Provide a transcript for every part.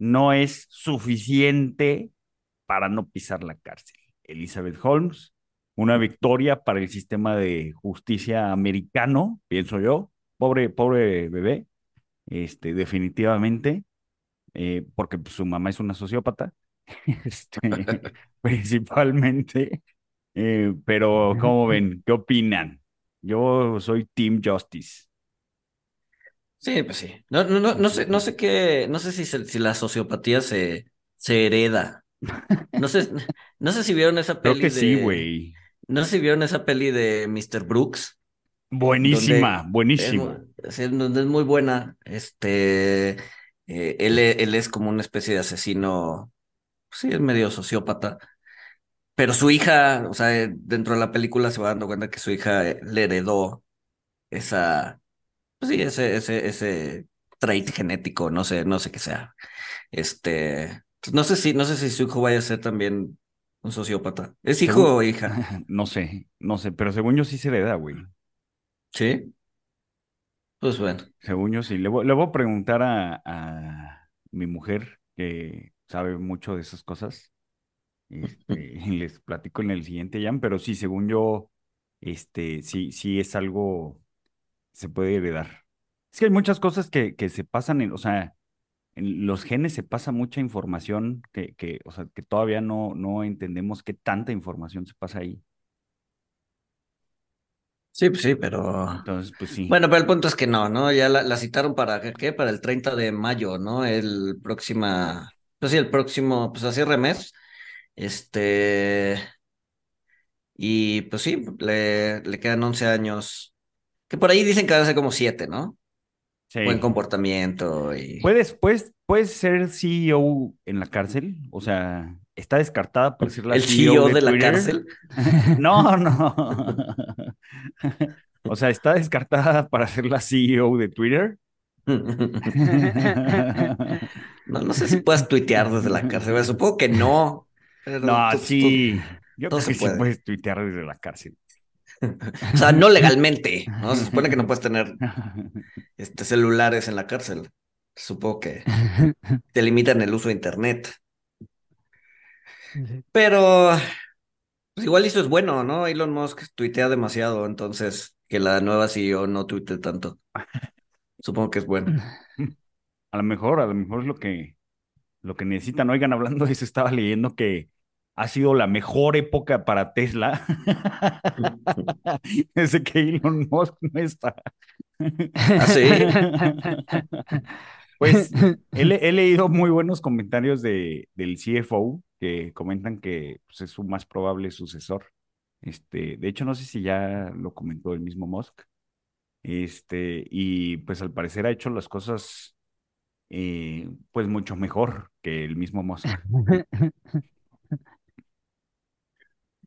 no es suficiente para no pisar la cárcel. Elizabeth Holmes, una victoria para el sistema de justicia americano, pienso yo. Pobre, pobre bebé, este, definitivamente, eh, porque pues, su mamá es una sociópata, este, principalmente. Eh, pero, ¿cómo ven? ¿Qué opinan? Yo soy Team Justice. Sí, pues sí. No, no, no, no sé, no sé qué, no sé si, si la sociopatía se, se hereda. No sé, no sé si vieron esa peli. Creo que sí, güey. No sé si vieron esa peli de Mr. Brooks. Buenísima, buenísima. Es, donde es muy buena. Este, eh, él, él es como una especie de asesino. Sí, es medio sociópata. Pero su hija, o sea, dentro de la película se va dando cuenta que su hija eh, le heredó esa pues sí, ese, ese, ese trait genético, no sé, no sé qué sea. Este, pues no sé si, no sé si su hijo vaya a ser también un sociópata. ¿Es hijo o hija? No sé, no sé, pero según yo sí se le da, güey. ¿Sí? Pues bueno. Según yo sí. Le voy, le voy a preguntar a, a, mi mujer, que sabe mucho de esas cosas. Este, y les platico en el siguiente jam, pero sí, según yo, este, sí, sí es algo se puede heredar. Es que hay muchas cosas que, que se pasan en, o sea, en los genes se pasa mucha información que, que, o sea, que todavía no, no entendemos qué tanta información se pasa ahí. Sí, pues sí, pero. Entonces, pues sí. Bueno, pero el punto es que no, ¿no? Ya la, citaron para qué? Para el 30 de mayo, ¿no? El próxima. Pues sí, el próximo, pues así remes. Este. Y pues sí, le, le quedan 11 años que por ahí dicen que a ser como siete, ¿no? Sí. Buen comportamiento y... ¿Puedes, puedes, puedes ser CEO en la cárcel? O sea, ¿está descartada por decir la ¿El CEO, de, la cárcel? no, no. o sea, ¿está descartada para ser la CEO de Twitter? no, no sé si puedas tuitear desde la cárcel, supongo que no. no, sí. Yo creo que sí puedes tuitear desde la cárcel. O sea, no legalmente, ¿no? Se supone que no puedes tener este, celulares en la cárcel. Supongo que te limitan el uso de internet. Pero pues igual eso es bueno, ¿no? Elon Musk tuitea demasiado, entonces que la nueva CEO no tuite tanto. Supongo que es bueno. A lo mejor, a lo mejor es lo que, lo que necesitan. Oigan, hablando de eso, estaba leyendo que ha sido la mejor época para Tesla desde que Elon Musk no está. ¿Así? ¿Ah, pues he, leído muy buenos comentarios de, del CFO que comentan que pues, es su más probable sucesor. Este, de hecho, no sé si ya lo comentó el mismo Musk. Este, y pues al parecer ha hecho las cosas eh, pues mucho mejor que el mismo Musk.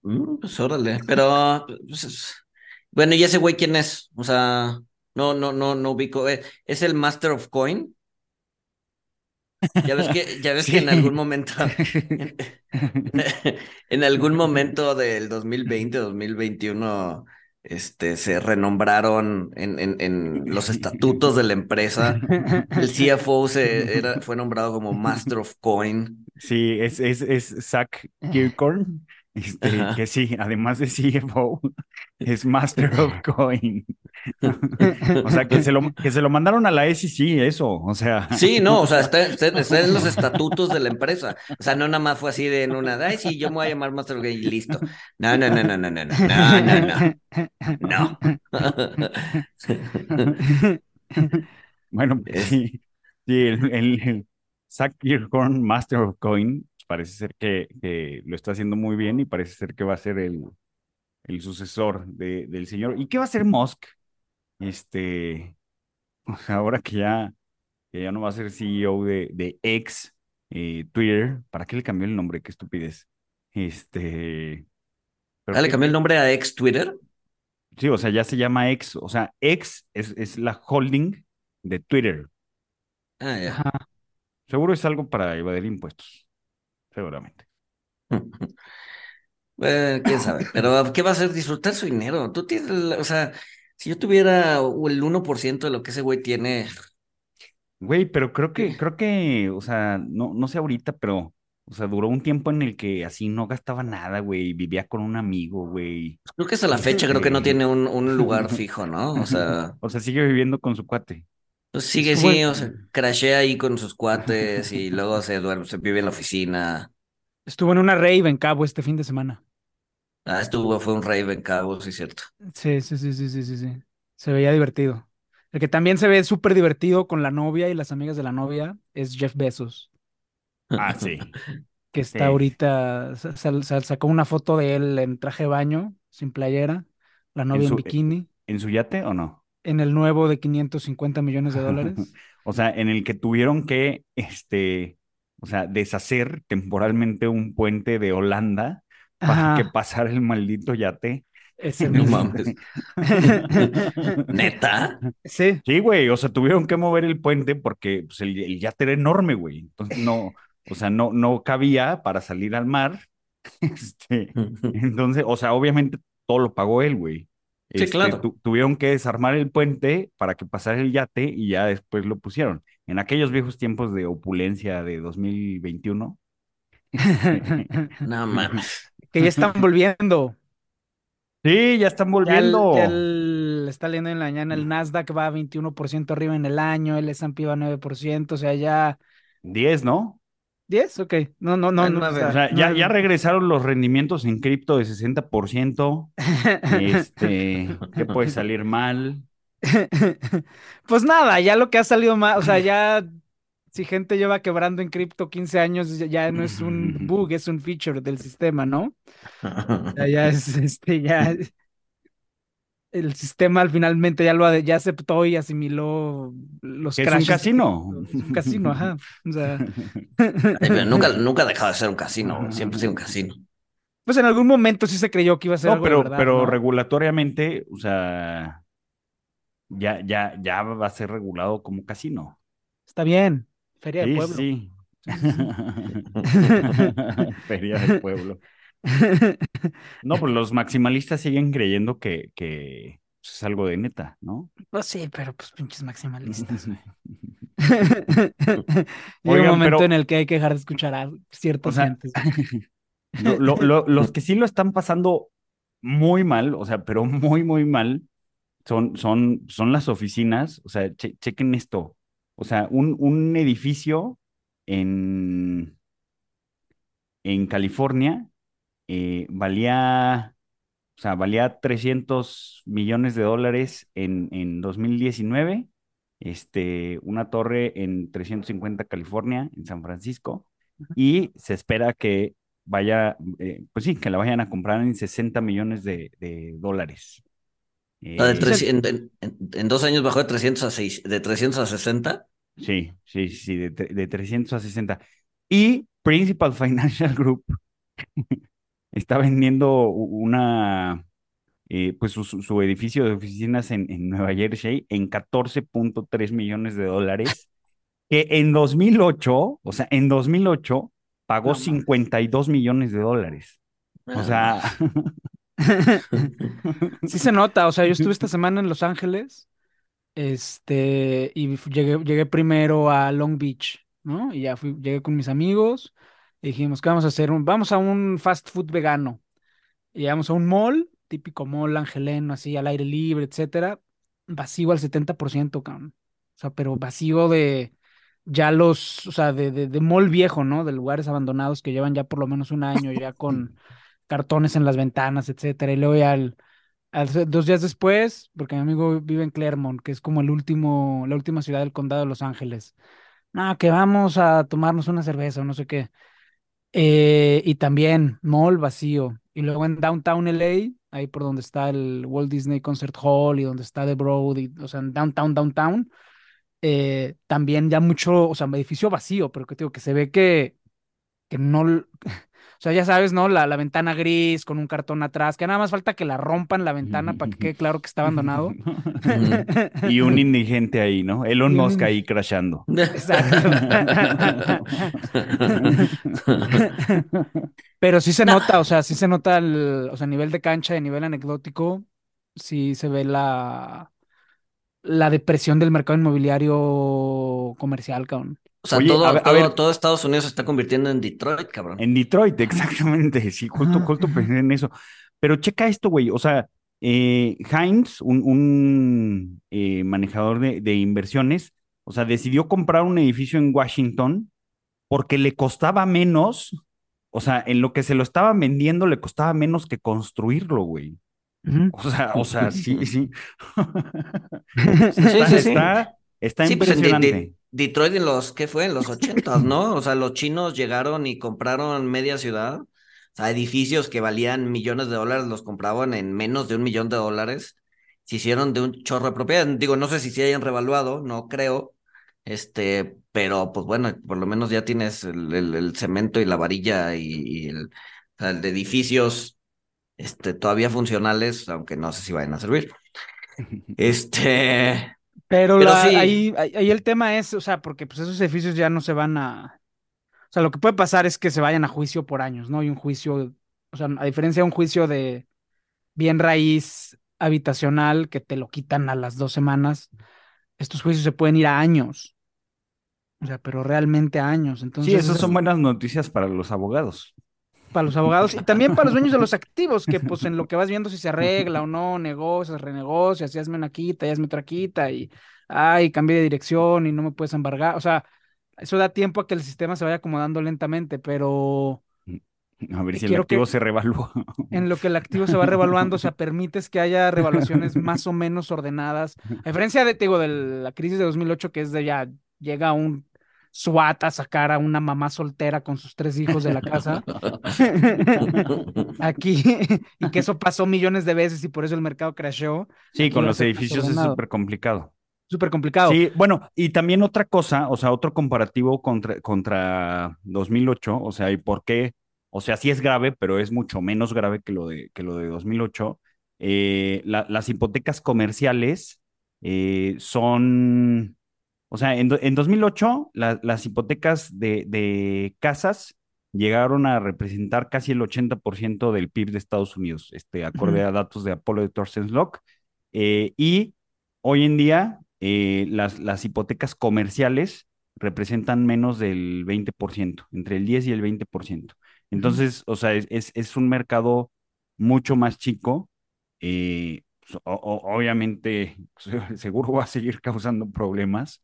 Mm, pues órale, pero pues, bueno, ¿y ese güey quién es? O sea, no, no, no, no ubico. Eh, ¿Es el Master of Coin? Ya ves que, ya ves que en algún momento, en, algún momento del 2020, 2021, este, se renombraron en, en, en los estatutos de la empresa. El CFO se, era, fue nombrado como Master of Coin. Sí, es, es, es Zach Kirkhorn. Este, que sí, además de CFO, es Master of Coin. o sea, que se, lo, que se lo mandaron a la SEC, eso, o sea. Sí, no, o sea, está, en los estatutos de la empresa. O sea, no nada más fue así de en una, ay, sí, yo me voy a llamar Master of Coin y listo. No, no, no, no, no, no, no, no, no, no. bueno, pues sí, sí, el, el, el Zach Master of Coin, parece ser que, lo está haciendo muy bien y parece ser que va a ser el, el sucesor de, del señor. ¿Y qué va a hacer Musk? Este, ahora que ya, que ya no va a ser CEO de, de X, eh, Twitter, ¿para qué le cambió el nombre? Qué estupidez. Este. pero Ah, le cambió el nombre a ex Twitter. Sí, o sea, ya se llama X. O sea, X es, es la holding de Twitter. Ah, ya. Ajá. Seguro es algo para evadir impuestos. Seguramente. Bueno, quién sabe. Pero ¿qué va a hacer? Disfrutar su dinero. Tú tienes, o sea, si yo tuviera el 1% de lo que ese güey tiene, Güey, pero creo que, creo que, o sea, no, no sé ahorita, pero, o sea, duró un tiempo en el que así no gastaba nada, güey. Vivía con un amigo, güey. creo que hasta la fecha creo que no tiene un, un lugar fijo, ¿no? O sea, O sea, sigue viviendo con su cuate. Pues sigue, sí, o sea, crashea ahí con sus cuates y luego se duerme, se vive en la oficina. Estuvo en una rave en Cabo este fin de semana. Ah, estuvo, fue un rave en Cabo, sí, cierto. Sí, sí, sí, sí, sí, sí, sí. Se veía divertido. El que también se ve súper divertido con la novia y las amigas de la novia es Jeff Bezos, Ah, sí. que está Sí. ahorita, sa- sa- sa- sacó una foto de él en traje de baño, sin playera, la novia en, su- bikini, ¿En su yate o no? En el nuevo de 550 millones de dólares. O sea, en el que tuvieron que, este, o sea, deshacer temporalmente un puente de Holanda para que pasara el maldito yate. ese No mames. ¿Neta? Sí, Sí, güey, o sea, tuvieron que mover el puente porque pues, el, el yate era enorme, güey. Entonces no, o sea, no, no cabía para salir al mar. Este, entonces, o sea, obviamente todo lo pagó él, güey. Sí, Este, claro. tu- tuvieron que desarmar el puente para que pasara el yate y ya después lo pusieron. En aquellos viejos tiempos de opulencia de 2021. este, No mames. que ya están volviendo. sí, ya están Ya el, volviendo. ya el- está leyendo en la mañana, el Nasdaq va a 21% arriba en el año, el S&P va a 9%, o sea, ya 10, ¿no? 10, ok. No, no, no, Ah, no, o sea, O sea, ya, ya regresaron los rendimientos en cripto de 60%. Este, ¿qué puede salir mal? Pues nada, ya lo que ha salido más, o sea, ya si gente lleva quebrando en cripto 15 años, ya, ya no es un bug, es un feature del sistema, ¿no? O sea, ya es, este, ya el sistema al finalmente ya lo ya aceptó y asimiló los Que es un crashes casino. Es un casino, ajá. O sea, pero nunca, nunca ha dejado de ser un casino. Siempre ha sido un casino. pues en algún momento sí se creyó que iba a ser No, algo de pero, verdad, pero ¿no? regulatoriamente, o sea, ya, ya, ya va a ser regulado como casino. Está bien, Feria de Sí, Pueblo. sí, Feria del pueblo. No, pues los maximalistas siguen creyendo que, que es algo de neta, ¿no? Pues sí, pero pues pinches maximalistas. Llega un momento pero- en el que hay que dejar de escuchar a ciertas O sea, gentes. Lo- lo- lo- los que sí lo están pasando muy mal, o sea, pero muy, muy mal, son, son, son las oficinas. O sea, che- chequen esto. O sea, un, un edificio en, en California eh, valía, o sea, valía 300 millones de dólares en, en 2019. Este, una torre en 350 California, en San Francisco, y se espera que vaya, eh, pues sí, que la vayan a comprar en 60 millones de, de dólares. La de Eh, tres- en, en- en- dos años bajó de 300 a 6, de 300 a 60. Sí, sí, sí, de, de 300 a 60. Y Principal Financial Group está vendiendo una, eh, pues su, edificio de oficinas en, en Nueva Jersey en 14.3 millones de dólares, que en 2008, o sea, en 2008 pagó No mames. 52 millones de dólares. O sea, Sí se nota, o sea, yo estuve esta semana en Los Ángeles, este, y llegué, llegué primero a Long Beach, ¿no? Y ya fui, llegué con mis amigos y dijimos, ¿qué vamos a hacer? Un- vamos a un fast food vegano. Y llegamos a un mall, típico mall angeleno, así al aire libre, etcétera, vacío al 70%, cabrón. O sea, pero vacío de ya los, o sea, de, de, de mall viejo, ¿no? De lugares abandonados que llevan ya por lo menos un año, ya con cartones en las ventanas, etcétera. Y luego ya al, al- dos días después, porque mi amigo vive en Claremont, que es como el último, la última ciudad del condado de Los Ángeles. No, que vamos a tomarnos una cerveza o no sé qué. Eh, y también mall vacío. Y luego en Downtown LA, ahí por donde está el Walt Disney Concert Hall y donde está The Broad, o sea, en Downtown, Downtown, eh, también ya mucho, o sea, edificio vacío, pero que digo que se ve que, que no, sea, ya sabes, ¿no? La, la ventana gris con un cartón atrás, que nada más falta que la rompan la ventana para que quede claro que está abandonado. y un indigente ahí, ¿no? Elon Musk ahí crashando. Exacto. Pero sí se nota, o sea, sí se nota el, o sea, a nivel de cancha, a nivel anecdótico, sí se ve la, la depresión del mercado inmobiliario comercial, cabrón. O sea, Oye, todo, a ver- a todo, ver. todo Estados Unidos se está convirtiendo en Detroit, cabrón. En Detroit, exactamente. Sí, justo, justo pensé en eso. Pero checa esto, güey. O sea, eh, Heinz, un, un, eh, manejador de, de inversiones, o sea, decidió comprar un edificio en Washington porque le costaba menos, o sea, en lo que se lo estaban vendiendo le costaba menos que construirlo, güey. O sea, o sea, sí, sí. Sí, Está, sí, sí. está, está Sí, pues Detroit en los, ¿qué fue? En los ochentas, ¿no? O sea, los chinos llegaron y compraron media ciudad. O sea, edificios que valían millones de dólares los compraban en menos de un millón de dólares. Se hicieron de un chorro de propiedad. Digo, no sé si se hayan revaluado, no creo. Este, pero pues bueno, por lo menos ya tienes el, el- el cemento y la varilla y, y el, o sea, el de edificios este, todavía funcionales, aunque no sé si vayan a servir. Este, Pero, Pero la- sí. ahí, ahí ahí el tema es, o sea, porque pues esos edificios ya no se van a, o sea, lo que puede pasar es que se vayan a juicio por años, ¿no? Y un juicio, o sea, a diferencia de un juicio de bien raíz habitacional que te lo quitan a las dos semanas, estos juicios se pueden ir a años. O sea, pero realmente a años. Entonces, Sí, esas esas- son buenas noticias para los abogados. Para los abogados y también para los dueños de los activos, que pues en lo que vas viendo si se arregla o no, negocias, renegocias, y hazme una quita, y hazme otra quita, y ay, cambié de dirección y no me puedes embargar. O sea, eso da tiempo a que el sistema se vaya acomodando lentamente, pero A ver si el quiero activo se revalúa. en lo que el activo se va revaluando, o sea, permites que haya revaluaciones más o menos ordenadas. A diferencia de, te digo, de la crisis de 2008, que es de ya llega un SWAT a sacar a una mamá soltera con sus tres hijos de la casa. Aquí, y que eso pasó millones de veces y por eso el mercado crasheó. Sí, Aquí con los edificios es súper complicado. Súper complicado. Sí, bueno, y también otra cosa, o sea, otro comparativo contra, contra 2008, o sea, ¿y por qué? O sea, sí es grave, pero es mucho menos grave que lo de, que lo de 2008. Eh, la- las hipotecas comerciales eh, son, o sea, en, en 2008 la- las hipotecas de, de casas llegaron a representar casi el 80% del PIB de Estados Unidos, este, acorde a datos de Apolo de Thorsten Locke. Eh, y hoy en día eh, las, las hipotecas comerciales representan menos del 20%, entre el 10 y el 20%. Entonces, o sea, es, es, es un mercado mucho más chico. eh, o- o- obviamente, se- seguro va a seguir causando problemas,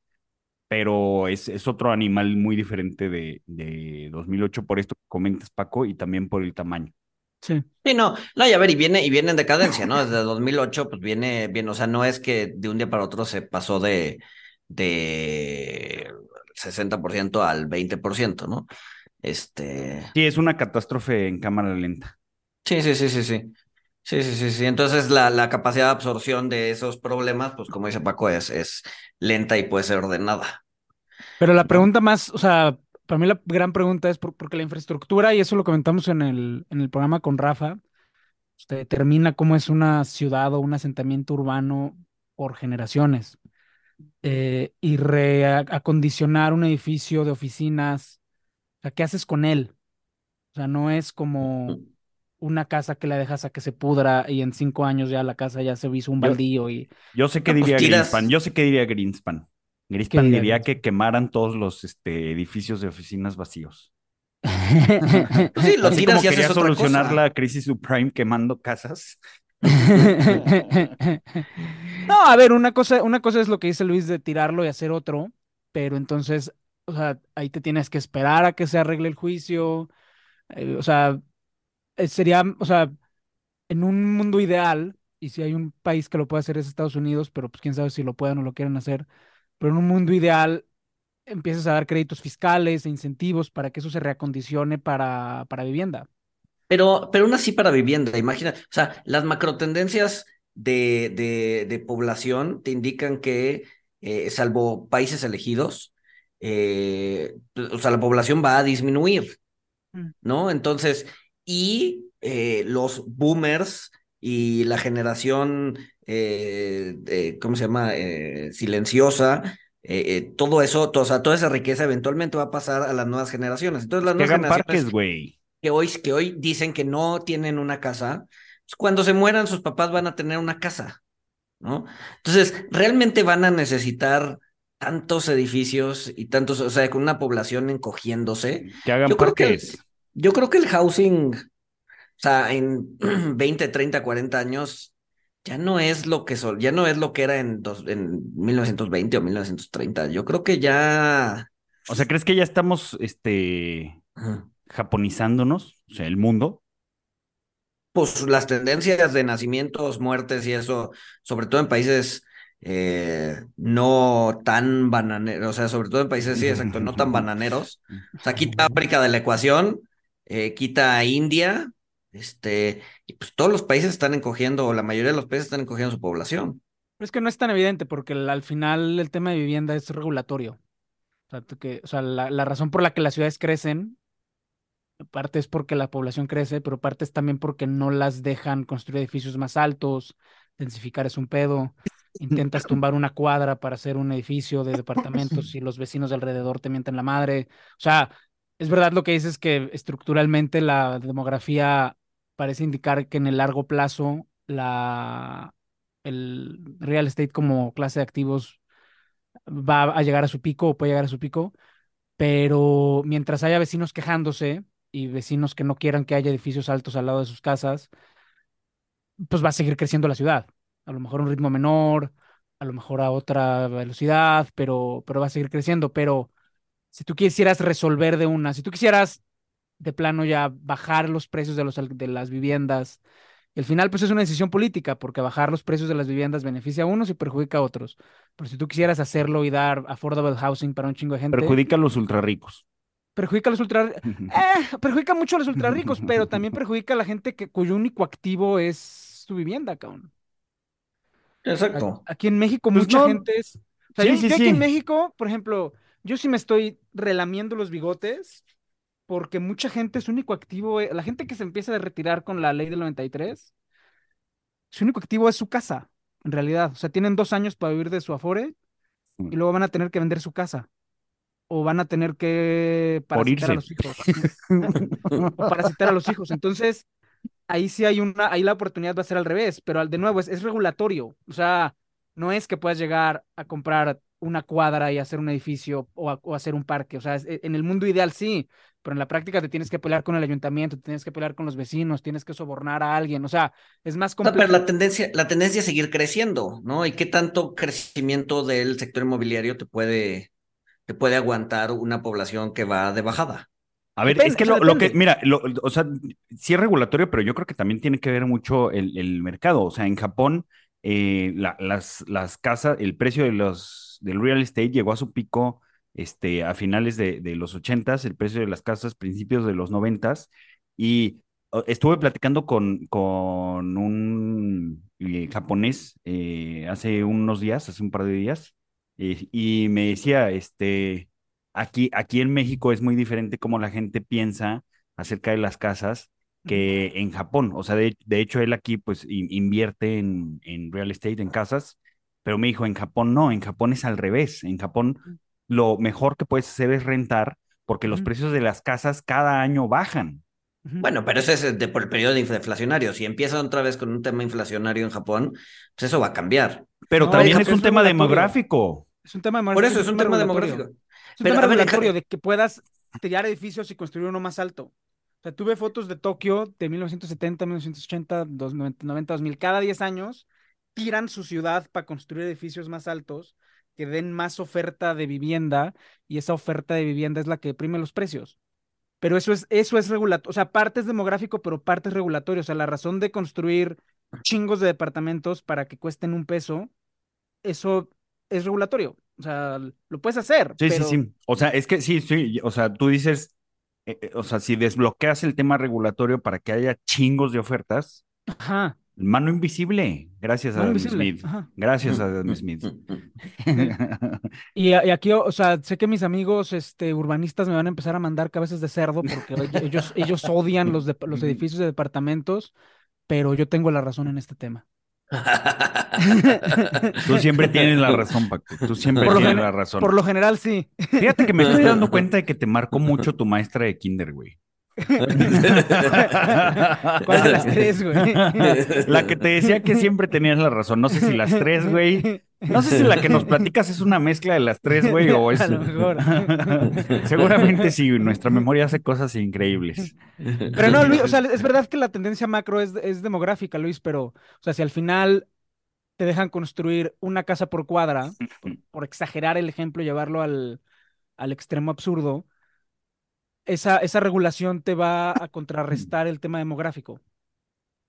pero es, es otro animal muy diferente de, de 2008 por esto que comentas, Paco, y también por el tamaño. Sí. Sí, no, no, y a ver, y viene, y viene en decadencia, ¿no? Desde 2008, pues viene, viene, o sea, no es que de un día para otro se pasó de, de 60% al 20%, ¿no? Este, Sí, es una catástrofe en cámara lenta. sí, sí, sí, sí, sí. Sí, sí, sí, sí. Entonces la, la capacidad de absorción de esos problemas, pues como dice Paco, es, es lenta y puede ser ordenada. Pero la pregunta más, o sea, para mí la gran pregunta es por- porque la infraestructura, y eso lo comentamos en el, en el programa con Rafa, usted determina cómo es una ciudad o un asentamiento urbano por generaciones. Eh, y reacondicionar un edificio de oficinas, o sea, ¿qué haces con él? O sea, no es como una casa que la dejas a que se pudra y en cinco años ya la casa ya se hizo un baldío y Yo sé que diría Greenspan, yo sé que diría Greenspan. Greenspan diría diría Greenspan? que quemaran todos los este, edificios de oficinas vacíos. Pues sí, lo Así tiras como y haces quería otra solucionar cosa. la crisis subprime quemando casas. No, a ver, una cosa, una cosa es lo que dice Luis de tirarlo y hacer otro, pero entonces, o sea, ahí te tienes que esperar a que se arregle el juicio. eh, o sea, sería, o sea, en un mundo ideal, y si hay un país que lo puede hacer es Estados Unidos, pero pues quién sabe si lo puedan o lo quieren hacer, pero en un mundo ideal empiezas a dar créditos fiscales e incentivos para que eso se reacondicione para, para vivienda. Pero, pero aún así para vivienda, imagina, o sea, las macrotendencias de, de, de población te indican que eh, salvo países elegidos, eh, o sea, la población va a disminuir, Mm. ¿no? Entonces, y eh, los boomers y la generación, eh, eh, ¿cómo se llama? Eh, silenciosa, todo eso, to- o sea, toda esa riqueza eventualmente va a pasar a las nuevas generaciones. Entonces, las Que nuevas hagan generaciones parques, güey. que hoy, que hoy dicen que no tienen una casa, pues cuando se mueran sus papás van a tener una casa, ¿no? Entonces, realmente van a necesitar tantos edificios y tantos, o sea, con una población encogiéndose. Que hagan Yo creo que, el- parques. Yo creo que el housing, o sea, en 20, 30, 40 años, ya no es lo que sol, ya no es lo que era en, dos, en 1920 o 1930. Yo creo que ya... O sea, ¿crees que ya estamos, este, japonizándonos? O sea, el mundo. Pues las tendencias de nacimientos, muertes y eso, sobre todo en países eh, no tan bananeros, o sea, sobre todo en países, sí, exacto, no tan bananeros. O sea, quita África de la ecuación, eh, quita a India, este, y pues todos los países están encogiendo, o la mayoría de los países están encogiendo su población. Pero es que no es tan evidente porque al final el tema de vivienda es regulatorio. O sea, la, la razón por la que las ciudades crecen, parte es porque la población crece, pero parte es también porque no las dejan construir edificios más altos, densificar es un pedo. Intentas tumbar una cuadra para hacer un edificio de departamentos y los vecinos de alrededor te mienten la madre. O sea, es verdad lo que dices que estructuralmente la demografía parece indicar que en el largo plazo la, el real estate como clase de activos va a llegar a su pico o puede llegar a su pico, pero mientras haya vecinos quejándose y vecinos que no quieran que haya edificios altos al lado de sus casas, pues va a seguir creciendo la ciudad. A lo mejor a un ritmo menor, a lo mejor a otra velocidad, pero, pero va a seguir creciendo. Pero si tú quisieras resolver de una, si tú quisieras de plano ya bajar los precios de, los, de las viviendas, y al final pues es una decisión política, porque bajar los precios de las viviendas beneficia a unos y perjudica a otros. Pero si tú quisieras hacerlo y dar affordable housing para un chingo de gente, Perjudica a los ultra ricos. perjudica a los ultra, eh, perjudica mucho a los ultra ricos, pero también perjudica a la gente que, cuyo único activo es su vivienda, cabrón. Exacto. Aquí en México Pues mucha no. gente es... O sea, Sí, yo, sí, yo aquí en. México, por ejemplo, yo sí me estoy relamiendo los bigotes porque mucha gente, su único activo, e- la gente que se empieza a retirar con la ley del 93, su único activo es su casa, en realidad. O sea, tienen dos años para vivir de su afore y luego van a tener que vender su casa. O van a tener que parasitar a los hijos. o parasitar a los hijos. Entonces, ahí sí hay una, ahí la oportunidad va a ser al revés, pero de nuevo es, es regulatorio. O sea, no es que puedas llegar a comprar una cuadra y hacer un edificio o, a- o hacer un parque. O sea, es- en el mundo ideal sí, pero en la práctica te tienes que pelear con el ayuntamiento, te tienes que pelear con los vecinos, tienes que sobornar a alguien. O sea, es más O sea, pero complejo. la tendencia, la tendencia es seguir creciendo, ¿no? ¿Y qué tanto crecimiento del sector inmobiliario te puede, te puede aguantar una población que va de bajada? A ver, Depende, es que lo, lo que, mira, lo- o sea, sí es regulatorio, pero yo creo que también tiene que ver mucho el, el mercado. O sea, en Japón, eh, la- las, las casas, el precio de los, del real estate llegó a su pico este, a finales de, de los ochentas, el precio de las casas principios de los noventas, y o- estuve platicando con, con un eh, japonés eh, hace unos días, hace un par de días, eh, y me decía, este Aquí, aquí en México es muy diferente cómo la gente piensa acerca de las casas que en Japón. O sea, de, de hecho, él aquí pues in- invierte en, en real estate, en casas, pero me dijo, en Japón no, en Japón es al revés. En Japón lo mejor que puedes hacer es rentar porque los precios de las casas cada año bajan. Bueno, pero eso es de, por el periodo inflacionario. Si empiezan otra vez con un tema inflacionario en Japón, pues eso va a cambiar. Pero No, también es un tema demográfico. Es un tema Por demográfico, eso es un tema demográfico. Es un Pero, tema ver, regulatorio de que puedas tirar edificios y construir uno más alto. O sea, tuve fotos de Tokio de 1970, 1980, 90, 90, 2000. Cada 10 años tiran su ciudad para construir edificios más altos que den más oferta de vivienda y esa oferta de vivienda es la que deprime los precios. Pero eso es, eso es regulatorio. O sea, parte es demográfico, pero parte es regulatorio. O sea, la razón de construir chingos de departamentos para que cuesten un peso, eso es regulatorio. O sea, lo puedes hacer, Sí, pero sí, sí. O sea, es que sí, sí. O sea, tú dices, eh, eh, o sea, si desbloqueas el tema regulatorio para que haya chingos de ofertas, Ajá. Mano invisible, gracias a Mano invisible, Smith. ajá. Gracias a Adam Smith. Y, y aquí, o sea, sé que mis amigos este, urbanistas me van a empezar a mandar cabezas de cerdo porque ellos, ellos odian los, de- los edificios de departamentos, pero yo tengo la razón en este tema. Tú siempre tienes la razón, Paco. Tú siempre Por lo tienes la razón. Por lo general, sí. Fíjate que me estoy dando cuenta de que te marcó mucho tu maestra de kinder, güey. ¿Cuál de las tres, güey? La que te decía que siempre tenías la razón. No sé si las tres, güey. No sé si la que nos platicas es una mezcla de las tres, güey, o es. A lo mejor. Seguramente sí, nuestra memoria hace cosas increíbles. Pero no, Luis, o sea, es verdad que la tendencia macro es, es demográfica, Luis, pero, o sea, si al final te dejan construir una casa por cuadra, por, por exagerar el ejemplo, llevarlo al, al extremo absurdo, esa, esa regulación te va a contrarrestar el tema demográfico.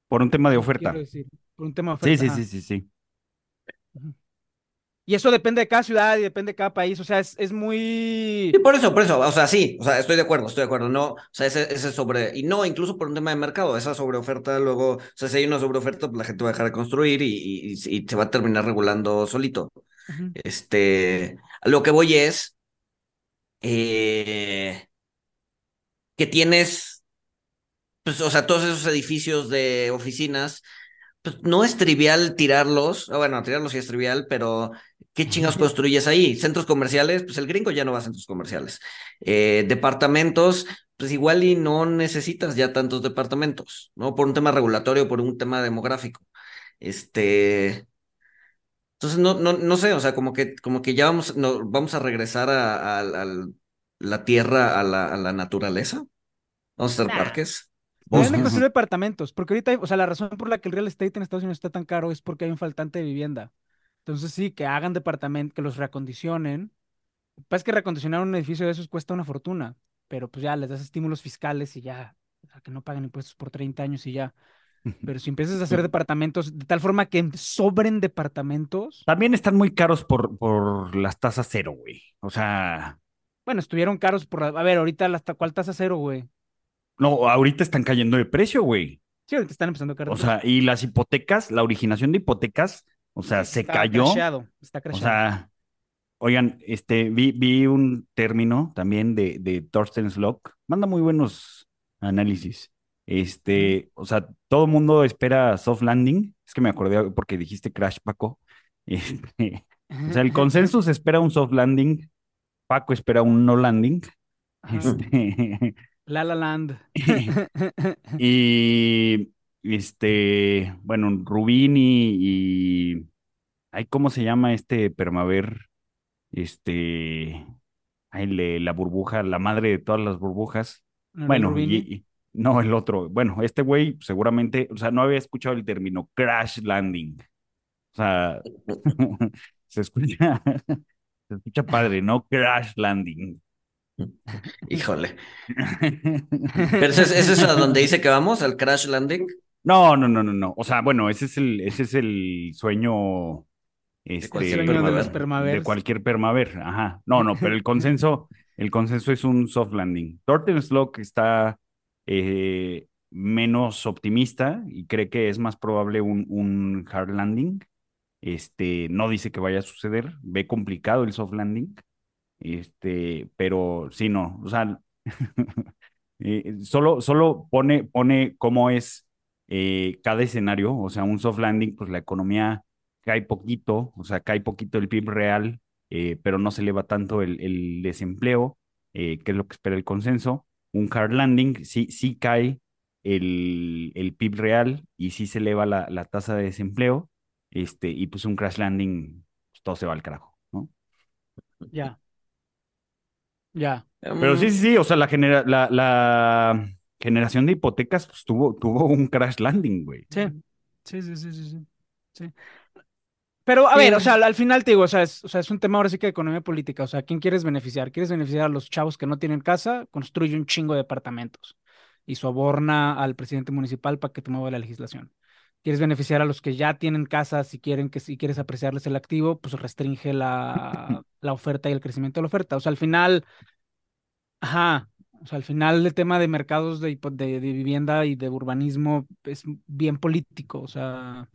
Por un tema de oferta. decir, por un tema de Sí, oferta. sí, ajá. sí, sí, sí. Y eso depende de cada ciudad y depende de cada país, o sea, es, es muy... Sí, por eso, por eso, o sea, sí, o sea, estoy de acuerdo, estoy de acuerdo, no, o sea, ese, ese sobre, y no, incluso por un tema de mercado, esa sobreoferta luego, o sea, si hay una sobreoferta, pues la gente va a dejar de construir y, y, se va a terminar regulando solito. Este, a lo que voy es eh, que tienes, pues, o sea, todos esos edificios de oficinas, pues no es trivial tirarlos, ah, bueno, tirarlos sí es trivial, pero ¿qué chingados construyes ahí? Centros comerciales, pues el gringo ya no va a centros comerciales. Eh, departamentos, pues igual y no necesitas ya tantos departamentos, ¿no? Por un tema regulatorio, por un tema demográfico. Este, entonces, no, no, no sé, o sea, como que, como que ya vamos, no, vamos a regresar a, a- al- la tierra, a la, a la naturaleza. Vamos a hacer Nah. parques. Deben de construir departamentos, porque ahorita, hay- o sea, la razón por la que el real estate en Estados Unidos está tan caro es porque hay un faltante de vivienda. Entonces sí, que hagan departamentos, que los reacondicionen. Lo que pasa es que reacondicionar un edificio de esos cuesta una fortuna, pero pues ya les das estímulos fiscales y ya, o sea, que no paguen impuestos por 30 años y ya. Pero si empiezas a hacer departamentos de tal forma que sobren departamentos, También están muy caros por, por las tasas cero, güey. O sea, bueno, estuvieron caros por, a ver, ahorita hasta cuál tasa cero, güey. no, ahorita están cayendo de precio, güey. Sí, ahorita están empezando a caer. O sea, y las hipotecas, la originación de hipotecas, o sea, se está cayó. crasheado, está O crasheado. sea, oigan, este, vi, vi un término también de, de Thorsten Slock, manda muy buenos análisis. Este, o sea, todo el mundo espera soft landing. Es que me acordé porque dijiste crash, Paco. Este, o sea, el consensus espera un soft landing, Paco espera un no landing. Este, La La Land. y este, bueno, Rubini y, ay, ¿cómo se llama este Permaver? Este, ay, le- la burbuja, la madre de todas las burbujas. ¿No era el Bueno, y, Rubini? y- no, el otro. Bueno, este güey seguramente, o sea, no había escuchado el término crash landing. O sea, se escucha, se escucha padre, ¿no? Crash landing. Híjole. Pero eso es, eso es a donde dice que vamos, al crash landing. No, no, no, no, no. O sea, bueno, ese es el, ese es el sueño, este, Sueño de los permaver. permavers. de cualquier permaver. Ajá. No, no, pero el consenso, el consenso es un soft landing. Thornton Slock está eh, menos optimista y cree que es más probable un, un hard landing. Este, no dice que vaya a suceder, ve complicado el soft landing. Este, pero sí, no, o sea, eh, solo, solo pone, pone cómo es eh, cada escenario, o sea, un soft landing, pues la economía cae poquito, o sea, cae poquito el PIB real, eh, pero no se eleva tanto el, el desempleo, que es lo que espera el consenso. Un hard landing, sí, sí cae el, el PIB real y sí se eleva la, la tasa de desempleo, este, y pues un crash landing, pues todo se va al carajo, ¿no? Ya. Ya. Pero sí, sí, sí, o sea, la, genera la, la generación de hipotecas pues, tuvo, tuvo un crash landing, güey. Sí. Sí, sí, sí, sí, sí. Sí. Pero, a ver, o sea, al al final te digo, o sea, es, o sea, es un tema ahora sí que de economía política. O sea, ¿quién quieres beneficiar? ¿Quieres beneficiar a los chavos que no tienen casa? Construye un chingo de departamentos y soborna al presidente municipal para que te mueva la legislación. ¿Quieres beneficiar a los que ya tienen casa? Si quieren que si quieres apreciarles el activo, pues restringe la, la oferta y el crecimiento de la oferta. O sea, al final, ajá, O sea, al final el tema de mercados de, hipo- de, de vivienda y de urbanismo es bien político. O sea,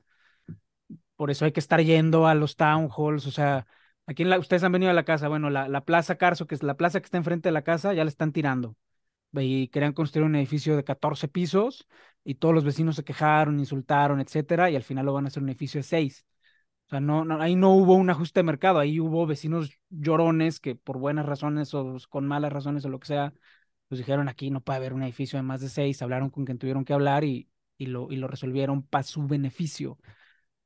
por eso hay que estar yendo a los town halls. O sea, aquí en la, ustedes han venido a la casa. Bueno, la, la Plaza Carso, que es la plaza que está enfrente de la casa, ya la están tirando. Y querían construir un edificio de 14 pisos y todos los vecinos se quejaron, insultaron, etcétera, y al final lo van a hacer un edificio de 6. O sea, no, no, ahí no hubo un ajuste de mercado, ahí hubo vecinos llorones que por buenas razones o con malas razones o lo que sea, pues dijeron aquí no puede haber un edificio de más de seis, hablaron con quien tuvieron que hablar y, y, lo, y lo resolvieron para su beneficio.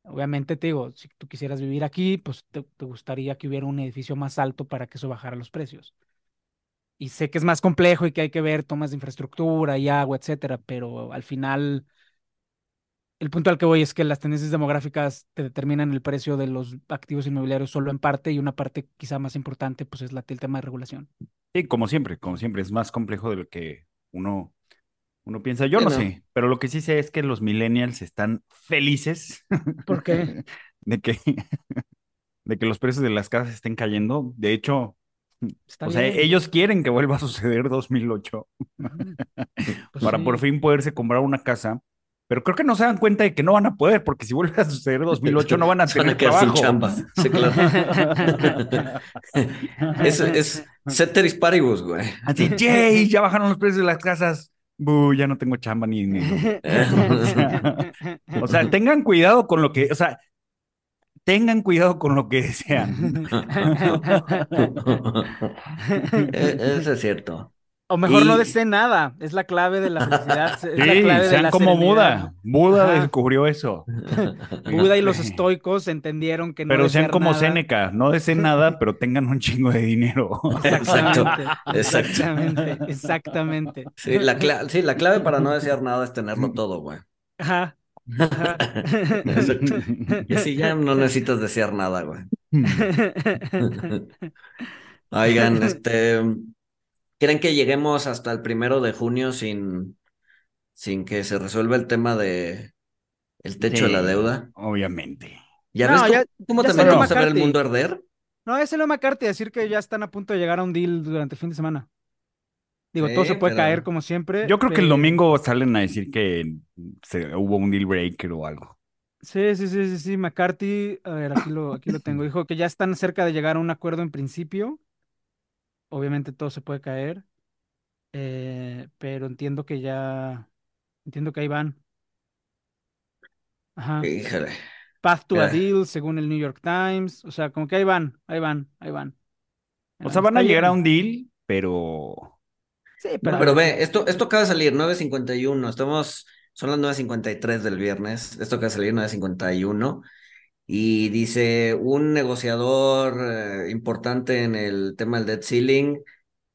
Obviamente te digo, si tú quisieras vivir aquí, pues te, te gustaría que hubiera un edificio más alto para que eso bajara los precios. Y sé que es más complejo y que hay que ver tomas de infraestructura y agua, etcétera, pero al final el punto al que voy es que las tendencias demográficas te determinan el precio de los activos inmobiliarios solo en parte y una parte quizá más importante pues es la, el tema de regulación. Sí, como siempre, como siempre, es más complejo de lo que uno, uno piensa. Yo Sí, no no. sé, pero lo que sí sé es que los millennials están felices ¿Por qué? de que, de que los precios de las casas estén cayendo. De hecho, Está o sea, bien. ellos quieren que vuelva a suceder 2008 Ujú. Pues para sí. por fin poderse comprar una casa. Pero creo que no se dan cuenta de que no van a poder, porque si vuelve a suceder 2008 no van a Se van tener a quedar sin trabajo. chamba. Sí, claro. es, es ceteris paribus, güey. Así, yay, ya bajaron los precios de las casas. Buh, ya no tengo chamba ni dinero. O sea, o sea, tengan cuidado con lo que, o sea, tengan cuidado con lo que desean. E- Eso es cierto. O mejor no Y- desee nada, es la clave de la felicidad. Es la Sí, de sean la como serenidad. Buda. Buda Ajá. descubrió eso. Buda y los estoicos entendieron que no Pero sean como nada. Séneca, no deseen nada, pero tengan un chingo de dinero. Exacto, Exactamente, exacto. exactamente, exactamente. Sí la, sí, la clave para no desear nada es tenerlo todo, güey. Ajá. Y así ya no necesitas desear nada, güey. Oigan, este, ¿creen que lleguemos hasta el primero de junio sin, sin que se resuelva el tema de el techo de la deuda? Obviamente. ¿Ya No, ves cómo, ya- cómo ya te a ver el mundo arder? No, ese lo McCarthy decir que ya están a punto de llegar a un deal durante el fin de semana. Digo, Sí, todo se puede pero- caer como siempre. Yo creo que el domingo salen a decir que se, hubo un deal breaker o algo. Sí, sí, sí, sí, sí. McCarthy, a ver, aquí lo, aquí lo tengo. Dijo que ya están cerca de llegar a un acuerdo en principio. Obviamente todo se puede caer. eh, pero entiendo que ya. Entiendo que ahí van. Ajá. Híjole. Path to a deal, según el New York Times. O sea, como que ahí van, ahí van, ahí van. O sea, van a llegar a un deal, pero Sí, pero. ve, esto, esto acaba de salir 9.51, estamos, son las 9.53 del viernes, esto acaba de salir 9.51 y dice un negociador eh, importante en el tema del debt ceiling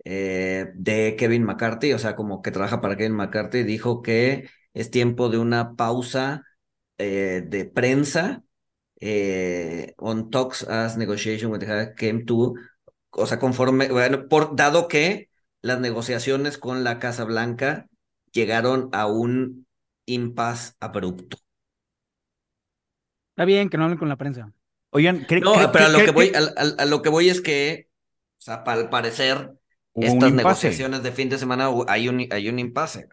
eh, de Kevin McCarthy, o sea, como que trabaja para Kevin McCarthy, dijo que es tiempo de una pausa eh, de prensa on talks as negotiation with the came to, o sea, conforme, bueno, por, dado que las negociaciones con la Casa Blanca llegaron a un impasse abrupto. Está bien que no hablen con la prensa. oigan, ¿cree, No, pero a lo que voy, a, a- a lo que voy es que, o sea, al parecer, estas negociaciones de fin de semana hay un, hay un impasse.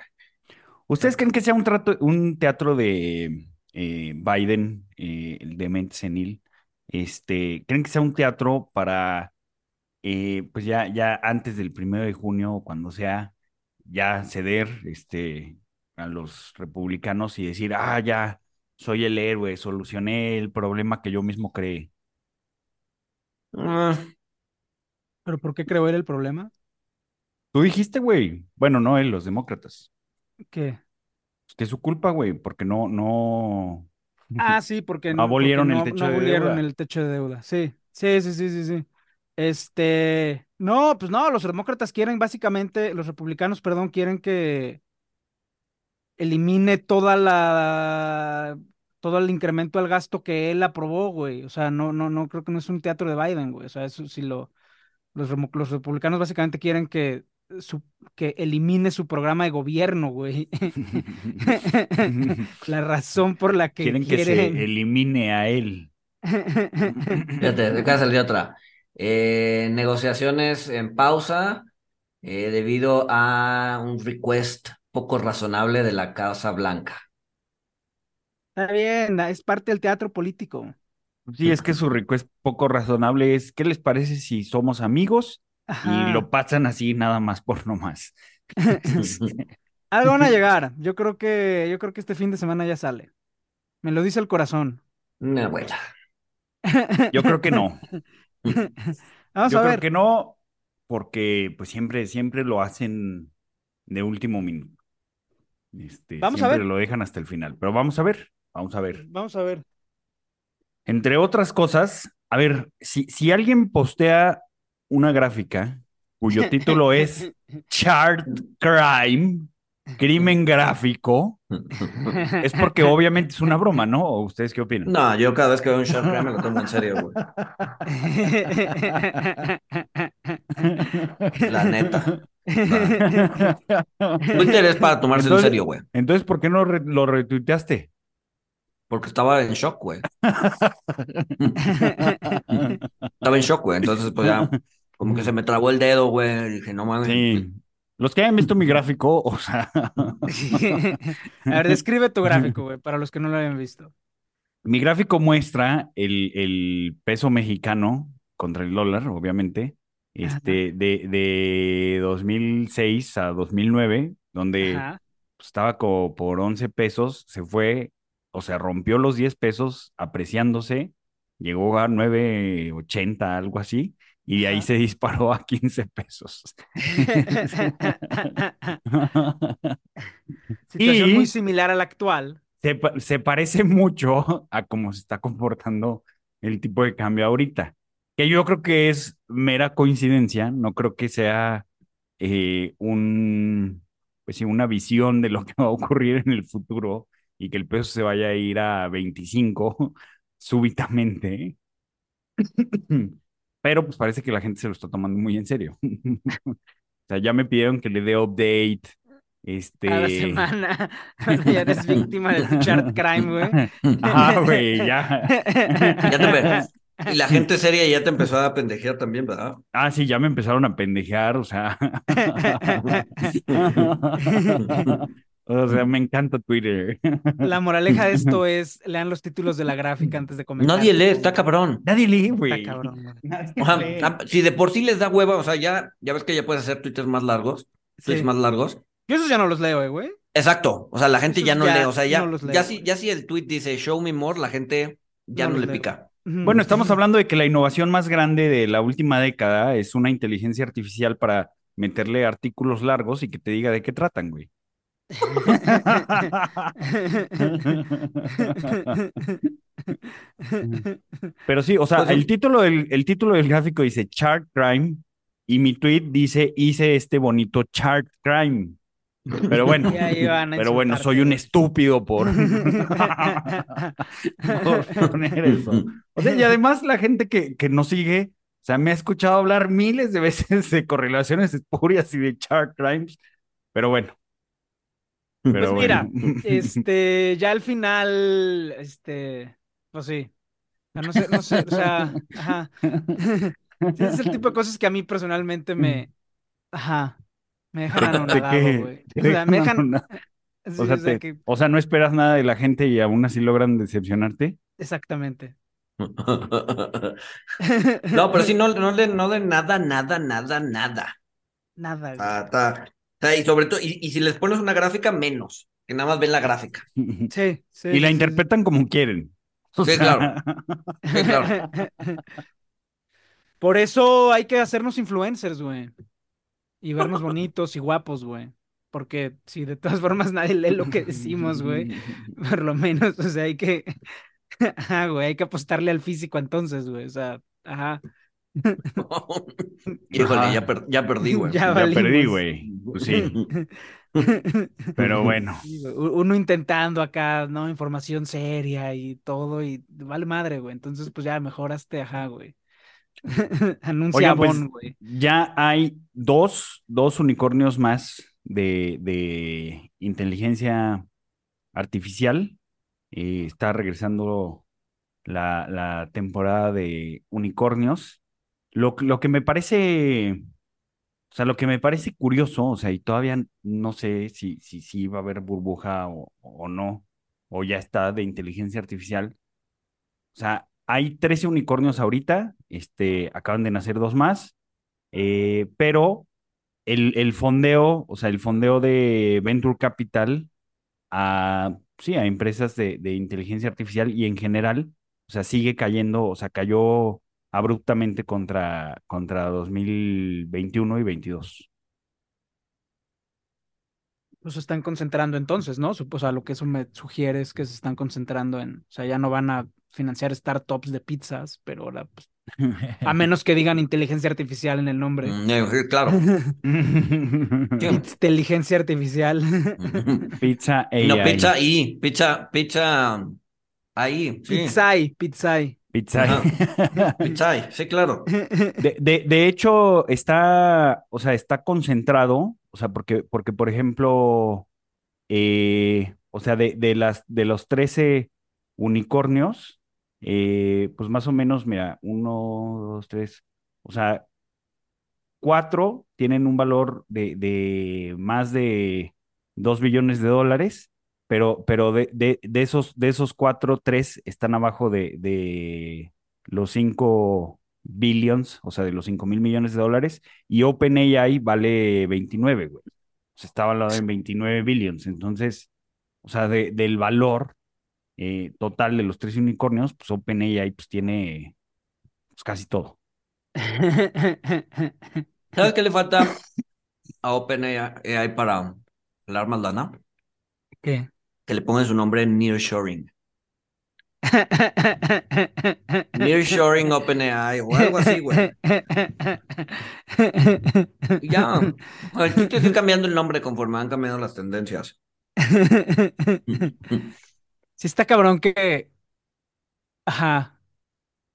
¿Ustedes creen que sea un trato, un teatro de eh, Biden, eh, el de mente senil? Este, ¿creen que sea un teatro para, eh, pues ya, ya antes del primero de junio, cuando sea, ya ceder, este, a los republicanos y decir, ah, ya soy el héroe, solucioné el problema que yo mismo creé? Ah, ¿Pero por qué creo era el problema? Tú dijiste, güey, bueno, no él, los demócratas, ¿Qué? que es su culpa, güey, porque no, no, Ah, sí, porque No porque abolieron el techo no de abolieron deuda. el techo de deuda. Sí, sí, sí, sí, sí, sí. Este, no, pues no, los demócratas quieren básicamente, los republicanos, perdón, quieren que elimine toda la, todo el incremento al gasto que él aprobó, güey. O sea, no, no, no, creo que no es un teatro de Biden, güey. O sea, eso sí lo, los, los republicanos básicamente quieren que su, que elimine su programa de gobierno, güey. La razón por la que quieren que se elimine a él. fíjate, acá salió otra. Eh, negociaciones en pausa eh, debido a un request poco razonable de la Casa Blanca. Está bien, es parte del teatro político. Sí, es que su request poco razonable es, ¿qué les parece si somos amigos? Y lo pasan así nada más por nomás. Algo van a llegar. Yo creo que, yo creo que este fin de semana ya sale. Me lo dice el corazón. Mi abuela. Yo creo que no. Vamos Yo a creo ver. que no, porque pues siempre, siempre lo hacen de último minuto. Este, Vamos a siempre ver. lo dejan hasta el final. Pero vamos a ver, vamos a ver. Vamos a ver. Entre otras cosas, a ver, si, si alguien postea una gráfica cuyo título es Chart Crime, crimen gráfico, es porque obviamente es una broma, ¿no? ¿O ustedes qué opinan? No, yo cada vez que veo un Shark me lo tomo en serio, güey. La neta. Twitter es para tomarse en serio, güey. Entonces, ¿por qué no re- lo retuiteaste? Porque estaba en shock, güey. Estaba en shock, güey. Entonces, pues ya, como que se me trabó el dedo, güey. Dije, no mames. Sí. Los que hayan visto mi gráfico, o sea, A ver, describe tu gráfico, güey, para los que no lo hayan visto. mi gráfico muestra el, el peso mexicano contra el dólar, obviamente, este, de, de 2006 a 2009, donde Ajá. pues, estaba como por 11 pesos, se fue, o sea, rompió los 10 pesos apreciándose, llegó a 9.80, algo así, y de ahí se disparó a 15 pesos. Situación Y- muy similar a la actual. se, pa- se parece mucho a cómo se está comportando el tipo de cambio ahorita, que yo creo que es mera coincidencia, no creo que sea eh, un, pues sí, una visión de lo que va a ocurrir en el futuro y que el peso se vaya a ir a 25 súbitamente. Pero pues parece que la gente se lo está tomando muy en serio. O sea, ya me pidieron que le dé update. Este. Cada semana. Ya eres víctima de tu chart crime, güey. Ah, güey, ya. Ya te Y la gente seria ya te empezó a pendejear también, ¿verdad? Ah, sí, ya me empezaron a pendejear, o sea. O sea, me encanta Twitter. La moraleja de esto es, lean los títulos de la gráfica antes de comentar. Nadie lee, está cabrón. Nadie lee, güey. Está cabrón, O sea, ah, si de por sí les da hueva, o sea, ya, ya ves que ya puedes hacer twitters más largos, tweets Sí. más largos. Yo esos ya no los leo, eh, güey. Exacto, o sea, la gente Esos ya no ya lee, o sea, ya, no los leo, ya, si, ya si el tweet dice show me more, la gente ya No le leo. pica. Bueno, estamos hablando de que la innovación más grande de la última década es una inteligencia artificial para meterle artículos largos y que te diga de qué tratan, güey. Pero sí, o sea, Pues, el título del, el título del gráfico dice Chart Crime y mi tweet dice hice este bonito Chart Crime. Pero bueno, pero bueno, soy un estúpido por, por poner eso. O sea, y además la gente que, que nos sigue, o sea, me ha escuchado hablar miles de veces de correlaciones espurias y de chart crimes, pero bueno. Pero Pues mira, bueno. este, ya al final, este, pues sí. O sea, No sé, no sé, o sea, ajá. Sí, es el tipo de cosas que a mí personalmente me, ajá, me dejan ¿De anonadado, qué? güey. O sea, me dejan sí, O sea, o sea te- que, o sea, no esperas nada de la gente y aún así logran decepcionarte. exactamente. No, pero sí, no, no de, no de nada, nada, nada, nada. Nada, güey. Está- y sobre todo, y, y si les pones una gráfica, menos, que nada más ven la gráfica. Sí, sí, Y la sí, sí, interpretan como quieren. O Sí, sea, claro. Sí, claro. Por eso hay que hacernos influencers, güey. Y vernos bonitos y guapos, güey. Porque si de todas formas nadie lee lo que decimos, güey, por lo menos, o sea, hay que, ajá, güey, hay que apostarle al físico entonces, güey, o sea, ajá. Híjole, ya, per- ya perdí, güey. Ya perdí, güey. Pues sí, pero bueno. Uno intentando acá, ¿no? Información seria y todo, y vale madre, güey. Entonces, pues ya mejoraste, ajá, güey. Anuncia Oigan, pues, Avon, güey. Ya hay dos, dos unicornios más de, de inteligencia artificial. Eh, está regresando la, la temporada de unicornios. Lo, lo que me parece O sea, lo que me parece curioso, o sea, y todavía no sé si, si, si va a haber burbuja o, o no, o ya está de inteligencia artificial. O sea, hay 13 unicornios ahorita, este, acaban de nacer dos más, eh, pero el, el fondeo, o sea, el fondeo de Venture Capital a, sí, a empresas de, de inteligencia artificial y en general, o sea, sigue cayendo, o sea, cayó abruptamente contra, contra 2021 y 22. Pues se están concentrando entonces, ¿no? O sea, lo que eso me sugiere es que se están concentrando en, o sea, ya no van a financiar startups de pizzas, pero ahora, pues, a menos que digan inteligencia artificial en el nombre. Mm, eh, claro. Inteligencia artificial. Pizza AI. No, pizza y, pizza, pizza ahí, sí. Pizzai, pizzai. Pizza Ajá. Pizza, sí, claro. De, de, de hecho, está, o sea, está concentrado, o sea, porque, porque por ejemplo, eh, o sea, de, de las, de los 13 unicornios, eh, pues más o menos, mira, uno, dos, tres, o sea, cuatro tienen un valor de, de más de 2 billones de dólares, pero, pero de, de, de esos, de esos cuatro, tres están abajo de, de los 5 billions, o sea, de los 5 mil millones de dólares, y OpenAI vale 29, güey. O sea, está valorado en 29 billions. Entonces, o sea, de, del valor eh, total de los tres unicornios, pues OpenAI pues tiene pues, casi todo. ¿Sabes qué le falta a OpenAI para hablar más lana? ¿Qué? Que le pongan su nombre Nearshoring. Nearshoring OpenAI o algo así, güey. Ya. El chiste es ir cambiando el nombre conforme van cambiando las tendencias. Sí está cabrón que, ajá,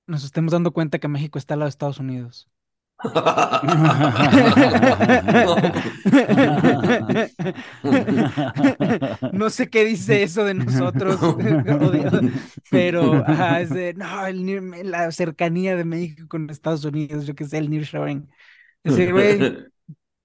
nos estemos dando cuenta que México está al lado de Estados Unidos. No sé qué dice eso de nosotros, pero no, la cercanía de México con Estados Unidos, yo qué sé, el nearshoring. Es decir, güey,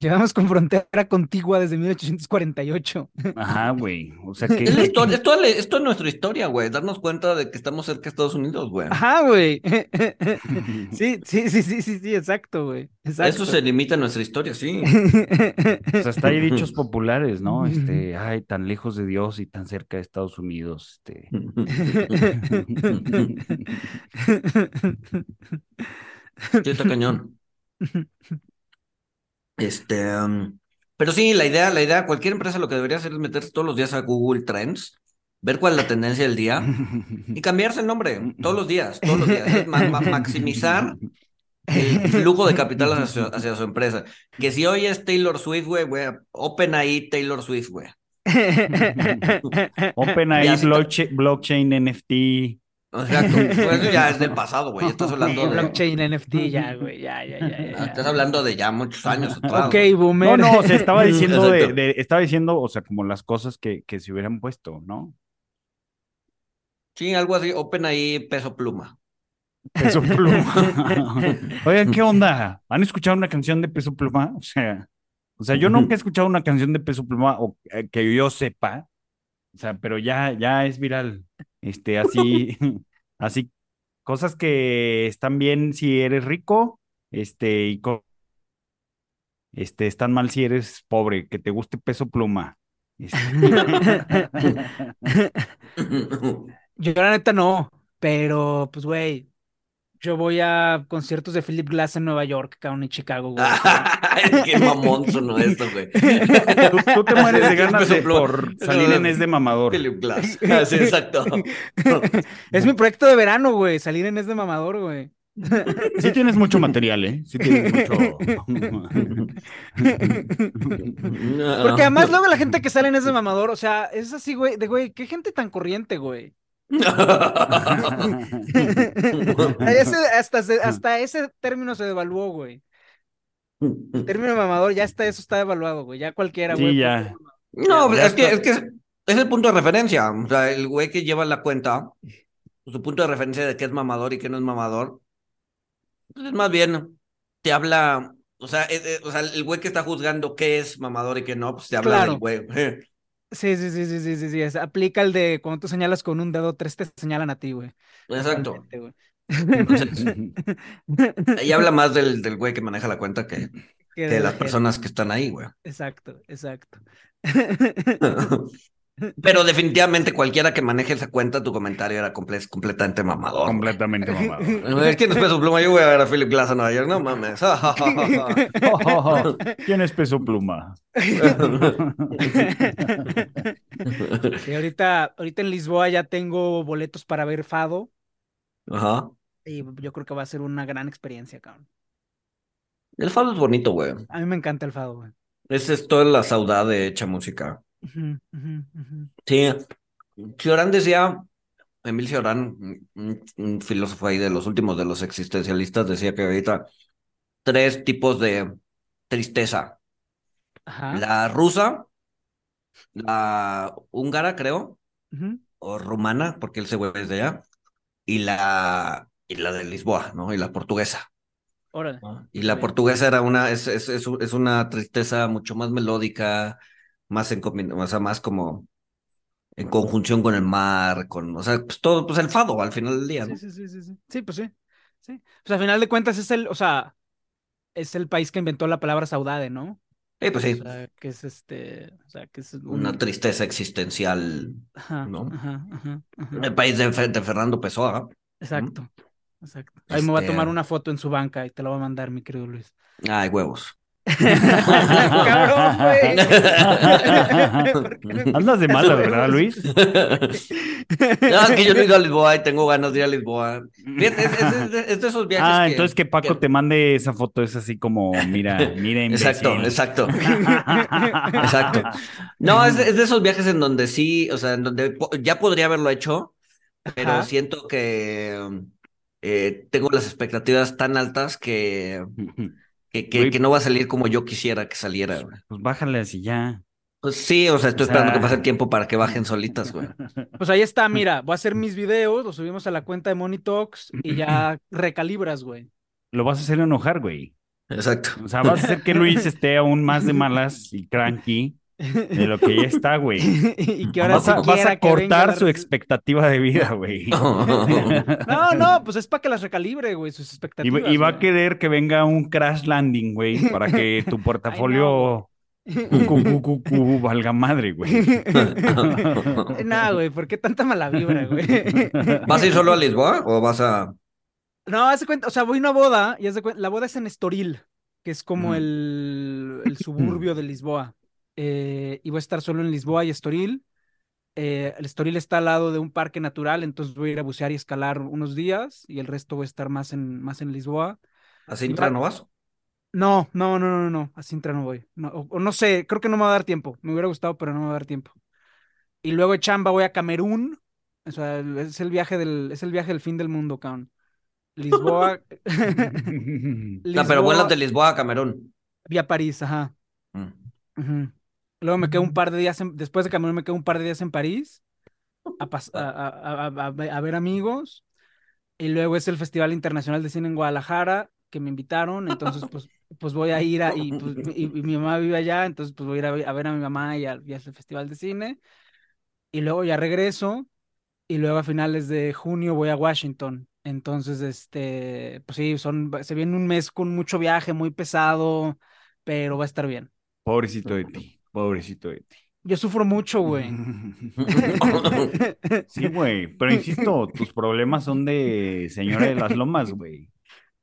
llevamos con frontera contigua desde 1848. Ajá, güey. O sea que. Es la historia, esto, es- esto es nuestra historia, güey. Darnos cuenta de que estamos cerca de Estados Unidos, güey. Ajá, güey. Sí, sí, sí, sí, sí, sí, exacto, güey. A Exacto. Eso se limita a nuestra historia, sí. O sea, hasta hay dichos populares, ¿no? Este, ay, tan lejos de Dios y tan cerca de Estados Unidos. Este. Sí, está cañón. Este, um, pero sí, la idea, la idea, cualquier empresa lo que debería hacer es meterse todos los días a Google Trends, ver cuál es la tendencia del día y cambiarse el nombre todos los días, todos los días. Es ma- ma- maximizar el flujo de capital hacia, su- hacia su empresa. Que si hoy es Taylor Swift, güey, güey, open ahí Taylor Swift, güey. Sí, blockchain, blockchain, NFT. Exacto. Pues eso ya es del pasado, güey. Estás hablando de, Blockchain, NFT, ya, güey, ya, ya, ya, estás hablando de ya muchos años atrás. Ok, güey. No, boomer. no, o sea, estaba diciendo de- estaba diciendo, o sea, como las cosas que, que se hubieran puesto, ¿no? Sí, algo así, open ahí peso pluma. Peso Pluma. Oigan, ¿qué onda? ¿Han escuchado una canción de Peso Pluma? O sea, o sea, yo nunca he escuchado una canción de Peso Pluma o eh, que yo sepa. O sea, pero ya, ya es viral. Este, así, así, cosas que están bien si eres rico, este, y este, están mal si eres pobre, que te guste Peso Pluma. Este, Yo la neta no, pero pues güey, yo voy a conciertos de Philip Glass en Nueva York, cabrón, en Chicago, güey. Ay, qué mamón sonó esto, güey. tú, tú te mueres de ganas de, por salir en Es de Mamador. Philip Glass. Ah, sí, exacto. Es mi proyecto de verano, güey, salir en ese mamador, güey. Sí tienes mucho material, ¿eh? Sí tienes mucho... Porque además luego la gente que sale en ese mamador, o sea, es así, güey, de güey, qué gente tan corriente, güey. Ese- hasta, se- hasta ese término se devaluó, güey. El término mamador, ya está, eso está devaluado, güey. Ya cualquiera, Sí, güey. ya. No, Ya es que, es que es el punto de referencia. O sea, el güey que lleva la cuenta, su punto de referencia de qué es mamador y qué no es mamador, pues es más bien, te habla o sea, eh, eh, o sea, el güey que está juzgando qué es mamador y qué no, pues te habla Claro. del güey. Sí, sí, sí, sí, sí, sí, sí. aplica el de cuando tú señalas con un dedo, tres te señalan a ti, güey. Exacto. Totalmente, güey. Entonces, ahí habla más del, del güey que maneja la cuenta que, de de la las personas que están ahí, güey. Exacto, exacto. Pero definitivamente cualquiera que maneje esa cuenta, tu comentario era comple- completamente mamador. Completamente mamado. Es que no es peso pluma, yo voy a ver a Philip Glass a Nueva York, no mames. ¿Quién es peso pluma? Y ahorita, ahorita en Lisboa ya tengo boletos para ver Fado Ajá. y yo creo que va a ser una gran experiencia, cabrón. El fado es bonito, güey. A mí me encanta el Fado, güey. Es, es toda la saudade hecha música. Sí. Cioran decía, Emil Cioran, un, filósofo ahí de los últimos de los existencialistas, decía que ahorita tres tipos de tristeza. Ajá. La rusa, la húngara, creo, o rumana, porque él se vuelve de allá, y la, y la de Lisboa, ¿no? Y la portuguesa. Órale. ¿no? Y la portuguesa era una, es, es, es, es una tristeza mucho más melódica, más en o sea, más como en conjunción con el mar, con, o sea, pues todo, pues el fado al final del día, ¿no? Sí, sí, sí, sí, sí. Pues sí. Sí. Pues al final de cuentas es el, o sea, es el país que inventó la palabra saudade, ¿no? Eh, pues O sí, sea, que es este, o sea, que es un... una tristeza existencial. Ajá, ¿no? ajá. El país de, de Fernando Pessoa. Exacto, exacto. Ahí me voy a Este- tomar una foto en su banca y te la voy a mandar, mi querido Luis. Ay, huevos. Cabrón, güey. ¿Por qué me- Andas de malas, ¿verdad, Luis? No, es que yo no he ido a Lisboa y tengo ganas de ir a Lisboa. Fíjate, es, es- es de- es de esos viajes Ah, que- entonces que Paco te mande esa foto, es así como, mira, mira, Exacto, imbécil. exacto. Exacto. No, es, es de esos viajes en donde sí, o sea, en donde ya podría haberlo hecho, pero Ajá. siento que eh, tengo las expectativas tan altas que, que, que, Güey. que no va a salir como yo quisiera que saliera. güey. Pues bájale así ya. Pues sí, o sea, estoy O sea- esperando que pase el tiempo para que bajen solitas, güey. Pues ahí está, mira, voy a hacer mis videos, los subimos a la cuenta de Money Talks y ya recalibras, güey. Lo vas a hacer enojar, güey. Exacto. O sea, vas a hacer que Luis esté aún más de malas y cranky de lo que ya está, güey. y que ahora Vas a, sí vas a venga cortar su expectativa de vida, güey. No, no, pues es para que las recalibre, güey, sus expectativas. va- y va a querer que venga un crash landing, güey, para que tu portafolio cu, cu, cu, cu, valga madre, güey. No, güey, ¿por qué tanta mala vibra, güey? ¿Vas a ir solo a Lisboa o vas a...? No, haz de cuenta, o sea, voy a una boda y haz de cuenta, la boda es en Estoril, que es como el suburbio de Lisboa. Eh, y voy a estar solo en Lisboa y Estoril. Eh, el Estoril está al lado de un parque natural, entonces voy a ir a bucear y escalar unos días y el resto voy a estar más en, más en Lisboa. ¿A Sintra no vas? No, no, no, no, no, a Sintra no voy. No, o, o no sé, creo que no me va a dar tiempo. Me hubiera gustado, pero no me va a dar tiempo. Y luego de chamba voy a Camerún. O sea, es el viaje del, es el viaje del fin del mundo, cabrón. Lisboa, No, pero vuelas de Lisboa a Camerún. vía París, ajá. Mm. Luego me quedo un par de días, en- después de Camerún me quedo un par de días en París a, pas- a, a- a- a- a ve- a ver amigos. Y luego es el Festival Internacional de Cine en Guadalajara, que me invitaron. Entonces, pues, pues voy a ir a, y, pues, y- y mi mamá vive allá, entonces pues voy a ir a, ve- a ver a mi mamá y al, y al Festival de Cine. Y luego ya regreso. Y luego a finales de junio voy a Washington. Entonces, este, pues sí, son, se viene un mes con mucho viaje, muy pesado, pero va a estar bien. Pobrecito de ti, pobrecito de ti. Yo sufro mucho, güey. Sí, güey, pero insisto, tus problemas son de señora de las lomas, güey.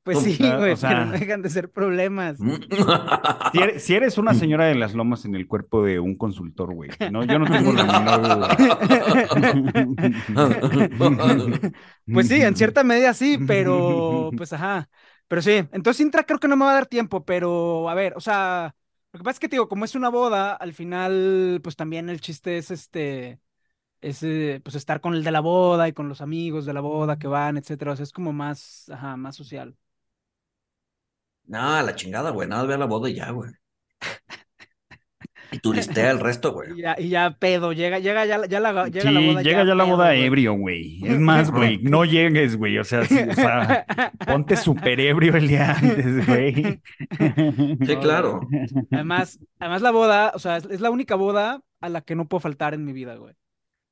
Pues sí, güey, o sea- pero no dejan de ser problemas. Si eres, si eres una señora de las lomas en el cuerpo de un consultor, güey. No, yo no tengo la menor duda. Pues sí, en cierta medida sí, pero pues ajá. Pero sí, entonces Intra creo que no me va a dar tiempo, pero a ver, o sea, lo que pasa es que te digo, como es una boda, al final, pues también el chiste es este, es eh, pues estar con el de la boda y con los amigos de la boda que van, etcétera. O sea, es como más, ajá, más social. No, la chingada, güey. Nada, ve a la boda y ya, güey. Y turistea el resto, güey. Y ya, y ya pedo, llega, llega ya, ya la, llega sí, la boda. llega ya la pedo, boda ebrio, güey. Es más, güey, no llegues, güey. O sea, sí, o sea, ponte súper ebrio el día antes, güey. Sí, claro. Además, además la boda, o sea, es, la única boda a la que no puedo faltar en mi vida, güey.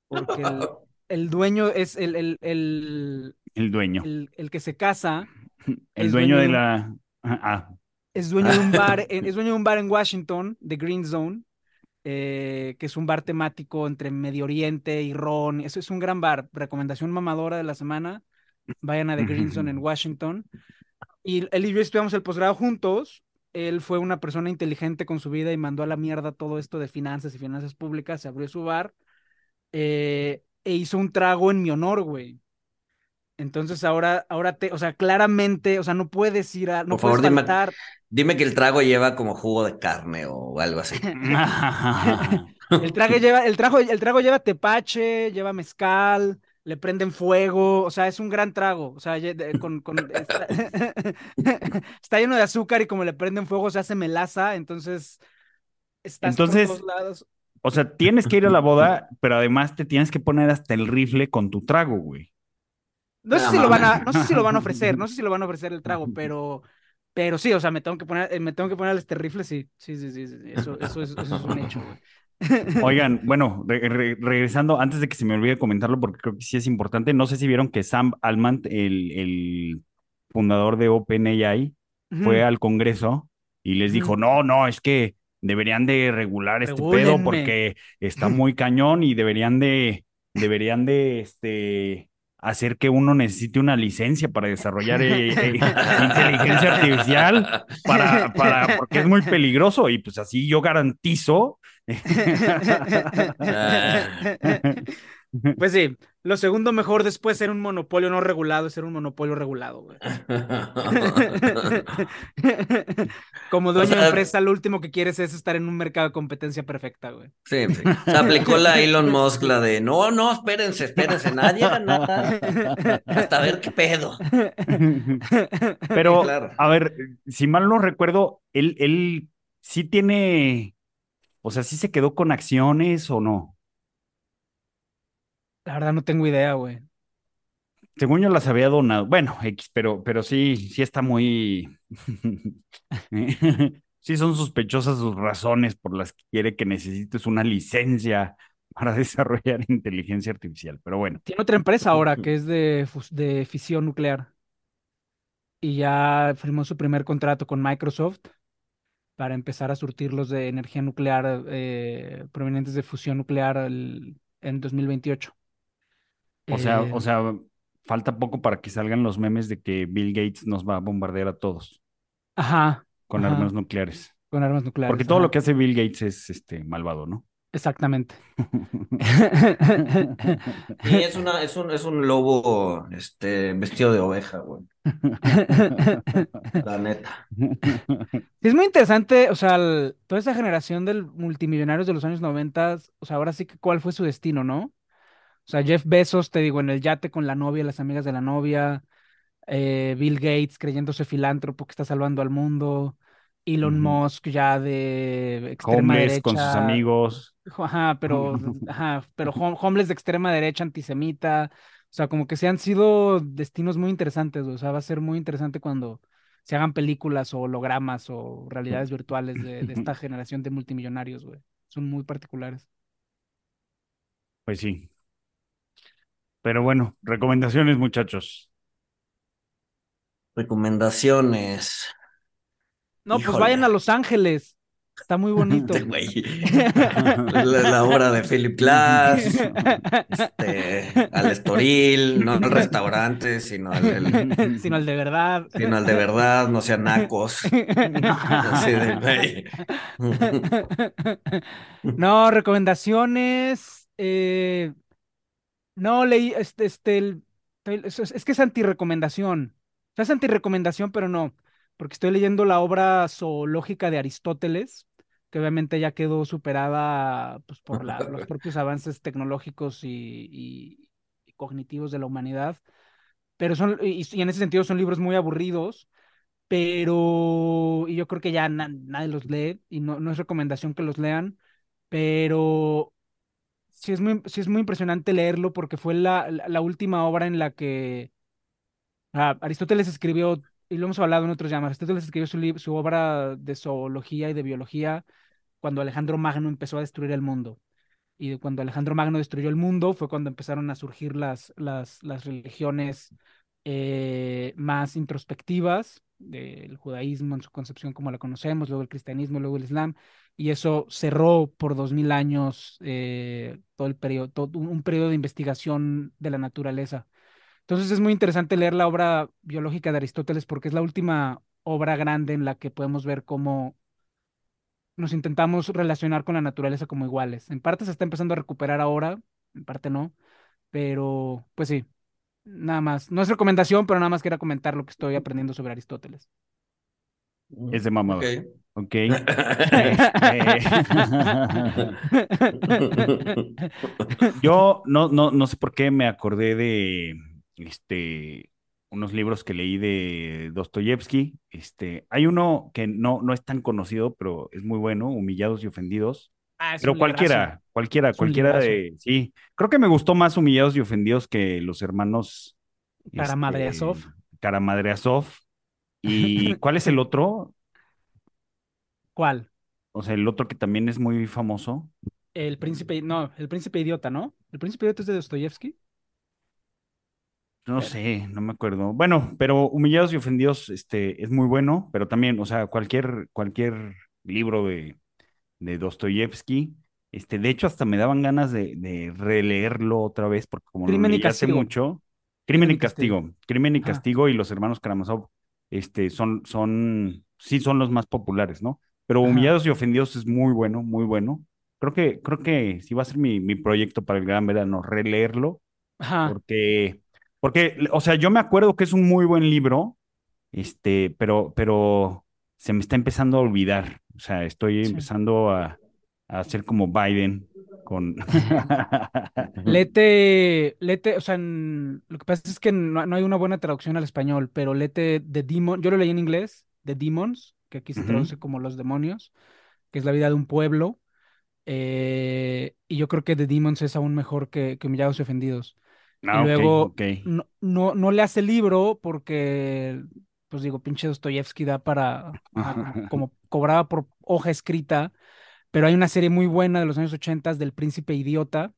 Porque el, el dueño es el, el, el, El dueño. el, el que se casa, El dueño dueño de la. Ah, es dueño de un bar, en- es dueño de un bar en Washington, The Green Zone, eh, que es un bar temático entre Medio Oriente y ron. Eso es un gran bar. Recomendación mamadora de la semana. Vayan a The Green Zone en Washington. Y él y yo estudiamos el posgrado juntos. Él fue una persona inteligente con su vida y mandó a la mierda todo esto de finanzas y finanzas públicas. Se abrió su bar eh, e hizo un trago en mi honor, güey. Entonces ahora, ahora te, o sea, claramente, o sea, no puedes ir a, no Por favor, puedes dime- faltar. Dime que el trago lleva como jugo de carne o algo así. El trago lleva, el trago, el trago lleva tepache, lleva mezcal, le prenden fuego, o sea, es un gran trago, o sea, con, con- está, está lleno de azúcar y como le prenden fuego se hace melaza, entonces estás por Entonces, todos lados. O sea, tienes que ir a la boda, pero además te tienes que poner hasta el rifle con tu trago, güey. No sé si lo van a, no sé si lo van a ofrecer, no sé si lo van a ofrecer el trago, pero, pero sí, o sea, me tengo que poner, eh, me tengo que poner este rifle, sí, sí, sí, sí, sí, eso, eso es, eso es un hecho, güey. Oigan, bueno, re- re- regresando, antes de que se me olvide comentarlo, porque creo que sí es importante, no sé si vieron que Sam Altman, el, el fundador de OpenAI, fue Ujú. al Congreso y les dijo, no, no, es que deberían de regular este pedo porque está muy cañón y deberían de, deberían de, este, hacer que uno necesite una licencia para desarrollar eh, eh, inteligencia artificial para, para, porque es muy peligroso y pues así yo garantizo. Pues sí, lo segundo mejor después de ser un monopolio no regulado es ser un monopolio regulado, güey. Como dueño sea- de empresa, lo último que quieres es estar en un mercado de competencia perfecta, güey. Sí, sí. Se aplicó la Elon Musk, la de no, no, espérense, espérense, nadie haga nada. Hasta ver qué pedo. Pero, Claro. a ver, si mal no recuerdo, él, él sí tiene, o sea, sí se quedó con acciones o no. La verdad no tengo idea, güey. Según yo las había donado. Bueno, X, pero, pero sí, sí está muy. Sí son sospechosas sus razones por las que quiere que necesites una licencia para desarrollar inteligencia artificial. Pero bueno, Tiene otra empresa ahora que es de, de fisión nuclear. Y ya firmó su primer contrato con Microsoft para empezar a surtirlos de energía nuclear eh, provenientes de fusión nuclear el- en 2028. O sea, Eh, o sea, falta poco para que salgan los memes de que Bill Gates nos va a bombardear a todos Ajá, con Ajá. armas nucleares. con armas nucleares. Porque todo ajá, lo que hace Bill Gates es este malvado, ¿no? Exactamente. Sí, es una, es un, es un lobo, este, vestido de oveja, güey. La neta. Es muy interesante, o sea, el- toda esa generación de multimillonarios de los años 90, o sea, ahora sí que cuál fue su destino, ¿no? O sea, Jeff Bezos, te digo, en el yate con la novia, las amigas de la novia, eh, Bill Gates creyéndose filántropo que está salvando al mundo, Elon. Musk ya de extrema Homeless con sus derecha, amigos. Ajá, pero, ajá, pero hom- homeless de extrema derecha, antisemita, o sea, como que se han sido destinos muy interesantes, o sea, va a ser muy interesante cuando se hagan películas o hologramas o realidades virtuales de, de esta generación de multimillonarios, güey. Son muy particulares. Pues sí. Pero bueno, recomendaciones, muchachos. Recomendaciones. No, pues vayan a Los Ángeles, está muy bonito. Este güey. La, la obra de Philip Glass, este, al Estoril, no al restaurante, sino al, el- Sino el de verdad. sino al de verdad, no sean nacos. Así de, güey. No, recomendaciones. eh, no leí, este, este, el- es, es- es que es antirecomendación. O sea, es antirecomendación, pero no, porque estoy leyendo la obra zoológica de Aristóteles, que obviamente ya quedó superada pues, por la- los propios avances tecnológicos y, y- y cognitivos de la humanidad. Pero son, y, y en ese sentido son libros muy aburridos, pero y yo creo que ya na- nadie los lee y no, no es recomendación que los lean pero sí es muy, sí es muy impresionante leerlo porque fue la, la, última obra en la que ah, Aristóteles escribió, y lo hemos hablado en otros llamas, Aristóteles escribió su, su obra de zoología y de biología cuando Alejandro Magno empezó a destruir el mundo. Y cuando Alejandro Magno destruyó el mundo fue cuando empezaron a surgir las, las, las religiones eh, más introspectivas, del judaísmo en su concepción como la conocemos, luego el cristianismo, luego el islam, y eso cerró por dos mil años eh, todo el periodo, todo un, un periodo de investigación de la naturaleza. Entonces es muy interesante leer la obra biológica de Aristóteles porque es la última obra grande en la que podemos ver cómo nos intentamos relacionar con la naturaleza como iguales. En parte se está empezando a recuperar ahora, en parte no, pero pues sí, nada más. No es recomendación, pero nada más quería comentar lo que estoy aprendiendo sobre Aristóteles. Es de mamador. Ok. Ok. Este, Yo no, no, no sé por qué me acordé de este, unos libros que leí de Dostoyevsky. Este, hay uno que no, no es tan conocido, pero es muy bueno, Humillados y Ofendidos. Ah, Pero cualquiera. Cualquiera, Es cualquiera de. Sí, creo que me gustó más Humillados y Ofendidos que los hermanos Karamazov. este, Karamazov. ¿Y cuál es el otro? ¿Cuál? O sea, el otro que también es muy famoso. El príncipe, no, el príncipe idiota, ¿no? El príncipe idiota es de Dostoyevsky. No Ver. sé, no me acuerdo. Bueno, pero Humillados y Ofendidos, este, es muy bueno, pero también, o sea, cualquier, cualquier libro de, de Dostoyevsky, este, de hecho, hasta me daban ganas de, de releerlo otra vez, porque como lo Crimen y leí hace Castigo. mucho, Crimen Crimen y y Castigo. Castigo, Crimen y. Castigo y los hermanos Karamazov, este, son, son, sí son los más populares, ¿no? Pero Ajá. Humillados y Ofendidos es muy bueno, muy bueno. Creo que, creo que sí va a ser mi, mi proyecto para el gran verano, releerlo Ajá. porque, porque, o sea, yo me acuerdo que es un muy buen libro, este, pero, pero se me está empezando a olvidar. O sea, estoy Sí. empezando a, a hacer como Biden con... Lete, lete, o sea, en- lo que pasa es que no, no hay una buena traducción al español, pero lete The Demon, yo lo leí en inglés, The Demons, que aquí se traduce como los demonios, que es la vida de un pueblo, eh, y yo creo que The Demons es aún mejor que, que Humillados y Ofendidos. Y Ah, luego, ok. no, no, no le hace libro porque, pues digo, pinche Dostoyevsky da para, como, como cobraba por hoja escrita, pero hay una serie muy buena de los años 80 del Príncipe Idiota,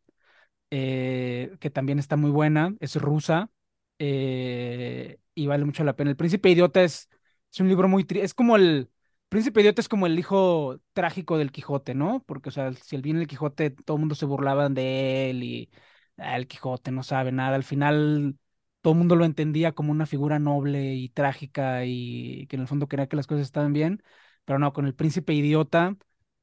eh, que también está muy buena, es rusa eh, y vale mucho la pena. El Príncipe Idiota es, es un libro muy triste, es como el, Príncipe Idiota es como el hijo trágico del Quijote, ¿no? Porque, o sea, si él viene el Quijote, todo el mundo se burlaban de él y "Ah, el Quijote no sabe nada. Al final, todo el mundo lo entendía como una figura noble y trágica y que en el fondo quería que las cosas estaban bien, pero no, con el Príncipe Idiota,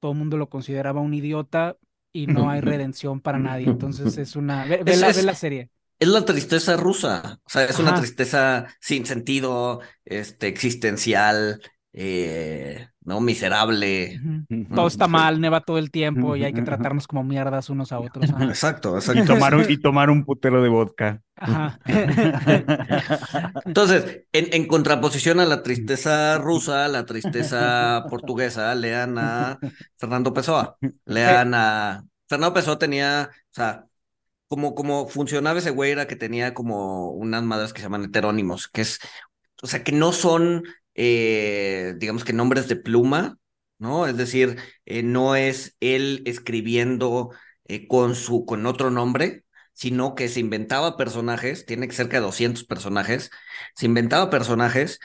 todo el mundo lo consideraba un idiota y no hay redención para nadie. Entonces es una... Ve, ve Es, la, ve es, la serie. es la tristeza rusa, o sea, es una tristeza sin sentido, este, existencial, eh, ¿no? Miserable. Todo ¿no? está mal, neva todo el tiempo y hay que tratarnos como mierdas unos a otros. Ajá. Exacto, Y exacto. tomar un, y tomar un putero de vodka. Ajá. Entonces, en, en contraposición a la tristeza rusa, la tristeza portuguesa, lean a Fernando Pessoa. Lean a. Fernando Pessoa tenía, o sea, como, como funcionaba ese güey era que tenía como unas madres que se llaman heterónimos, que es, o sea, que no son, eh, digamos que nombres de pluma, ¿no? Es decir, eh, no es él escribiendo eh, con su, con otro nombre, sino que se inventaba personajes, tiene cerca de 200 personajes, se inventaba personajes,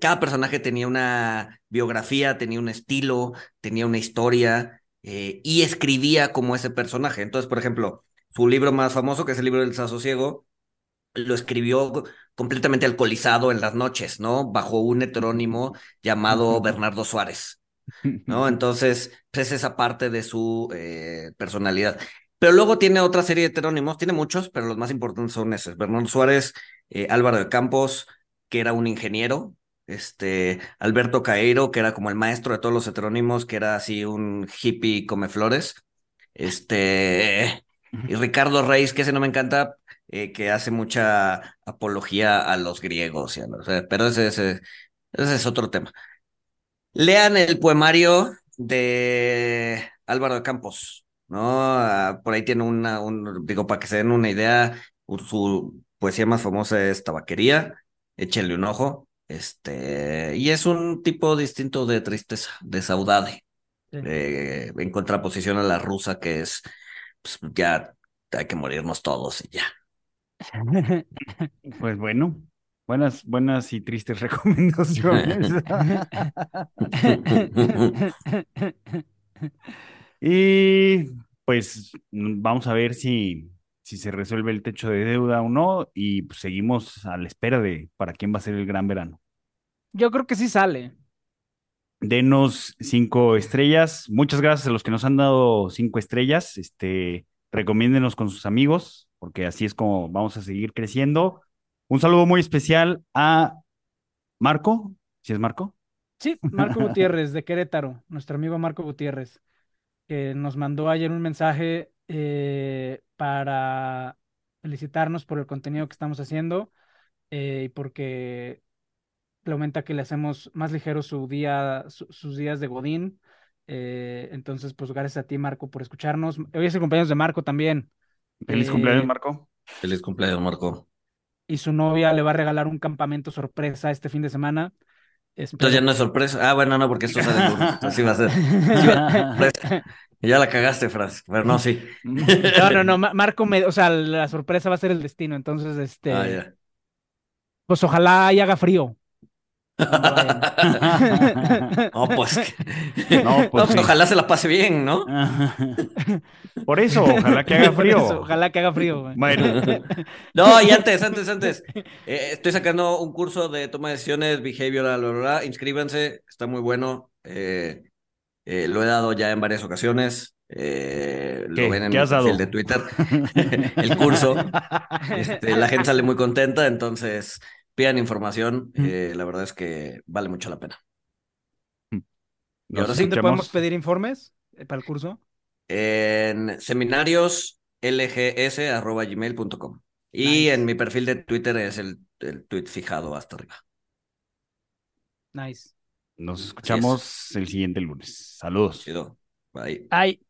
cada personaje tenía una biografía, tenía un estilo, tenía una historia, y escribía como ese personaje. Entonces, por ejemplo, su libro más famoso, que es el libro del Sasosiego, lo escribió completamente alcoholizado en las noches, ¿no? Bajo un heterónimo llamado Bernardo Suárez, ¿no? Entonces, pues es esa parte de su eh, personalidad. Pero luego tiene otra serie de heterónimos, tiene muchos, pero los más importantes son esos. Bernardo Suárez, eh, Álvaro de Campos, que era un ingeniero, este, Alberto Caeiro, que era como el maestro de todos los heterónimos, que era así un hippie come flores, este, y Ricardo Reis, que ese no me encanta, eh, que hace mucha apología a los griegos, y a los- eh, pero ese, ese, ese es otro tema. Lean el poemario de Álvaro de Campos, ¿no? Ah, por ahí tiene una, un, digo, para que se den una idea, su poesía más famosa es Tabaquería, échenle un ojo, este, y es un tipo distinto de tristeza, de saudade, eh, en contraposición a la rusa que es, pues ya hay que morirnos todos y ya. Pues bueno, buenas, buenas y tristes recomendaciones. y pues vamos a ver si, si se resuelve el techo de deuda o no y pues, seguimos a la espera de para quién va a ser el gran verano. Yo creo que sí sale. Denos cinco estrellas. Muchas gracias a los que nos han dado cinco estrellas. Este, recomiéndenos con sus amigos, porque así es como vamos a seguir creciendo. Un saludo muy especial a Marco. ¿Sí es Marco? Sí, Marco Gutiérrez de Querétaro, nuestro amigo Marco Gutiérrez, que nos mandó ayer un mensaje eh, para felicitarnos por el contenido que estamos haciendo eh, y porque le aumenta que le hacemos más ligero su día, sus días de Godín. Eh, entonces, pues gracias a ti, Marco, por escucharnos. Hoy es el cumpleaños de Marco también. Feliz cumpleaños, Marco. Feliz cumpleaños, Marco. Y su novia le va a regalar un campamento sorpresa este fin de semana. Entonces ya no es sorpresa. Ah, bueno, no, porque esto sale. Así va a ser. Ya la cagaste, Franz. Pero no, sí. No, no, no. Marco, me, o sea, la sorpresa va a ser el destino. Entonces, este. Ah, pues ojalá haya haga frío. no, pues, no, pues ojalá se la pase bien, ¿no? Por eso, ojalá que haga frío. ojalá que haga frío. Bueno. No, y antes, antes, antes. Eh, estoy sacando un curso de toma de decisiones, behavioral, bla, bla, Inscríbanse, está muy bueno. Eh, eh, lo he dado ya en varias ocasiones. Eh, lo ven en el perfil de Twitter. el curso. Este, la gente sale muy contenta, entonces pidan información. Eh, la verdad es que vale mucho la pena. Mm. ¿Y ahora sí te podemos pedir informes para el curso? En seminarios lgs.gmail.com. Y en mi perfil de Twitter es el, el tweet fijado hasta arriba. Nice. Nos escuchamos el siguiente lunes. Saludos. Bye. Bye.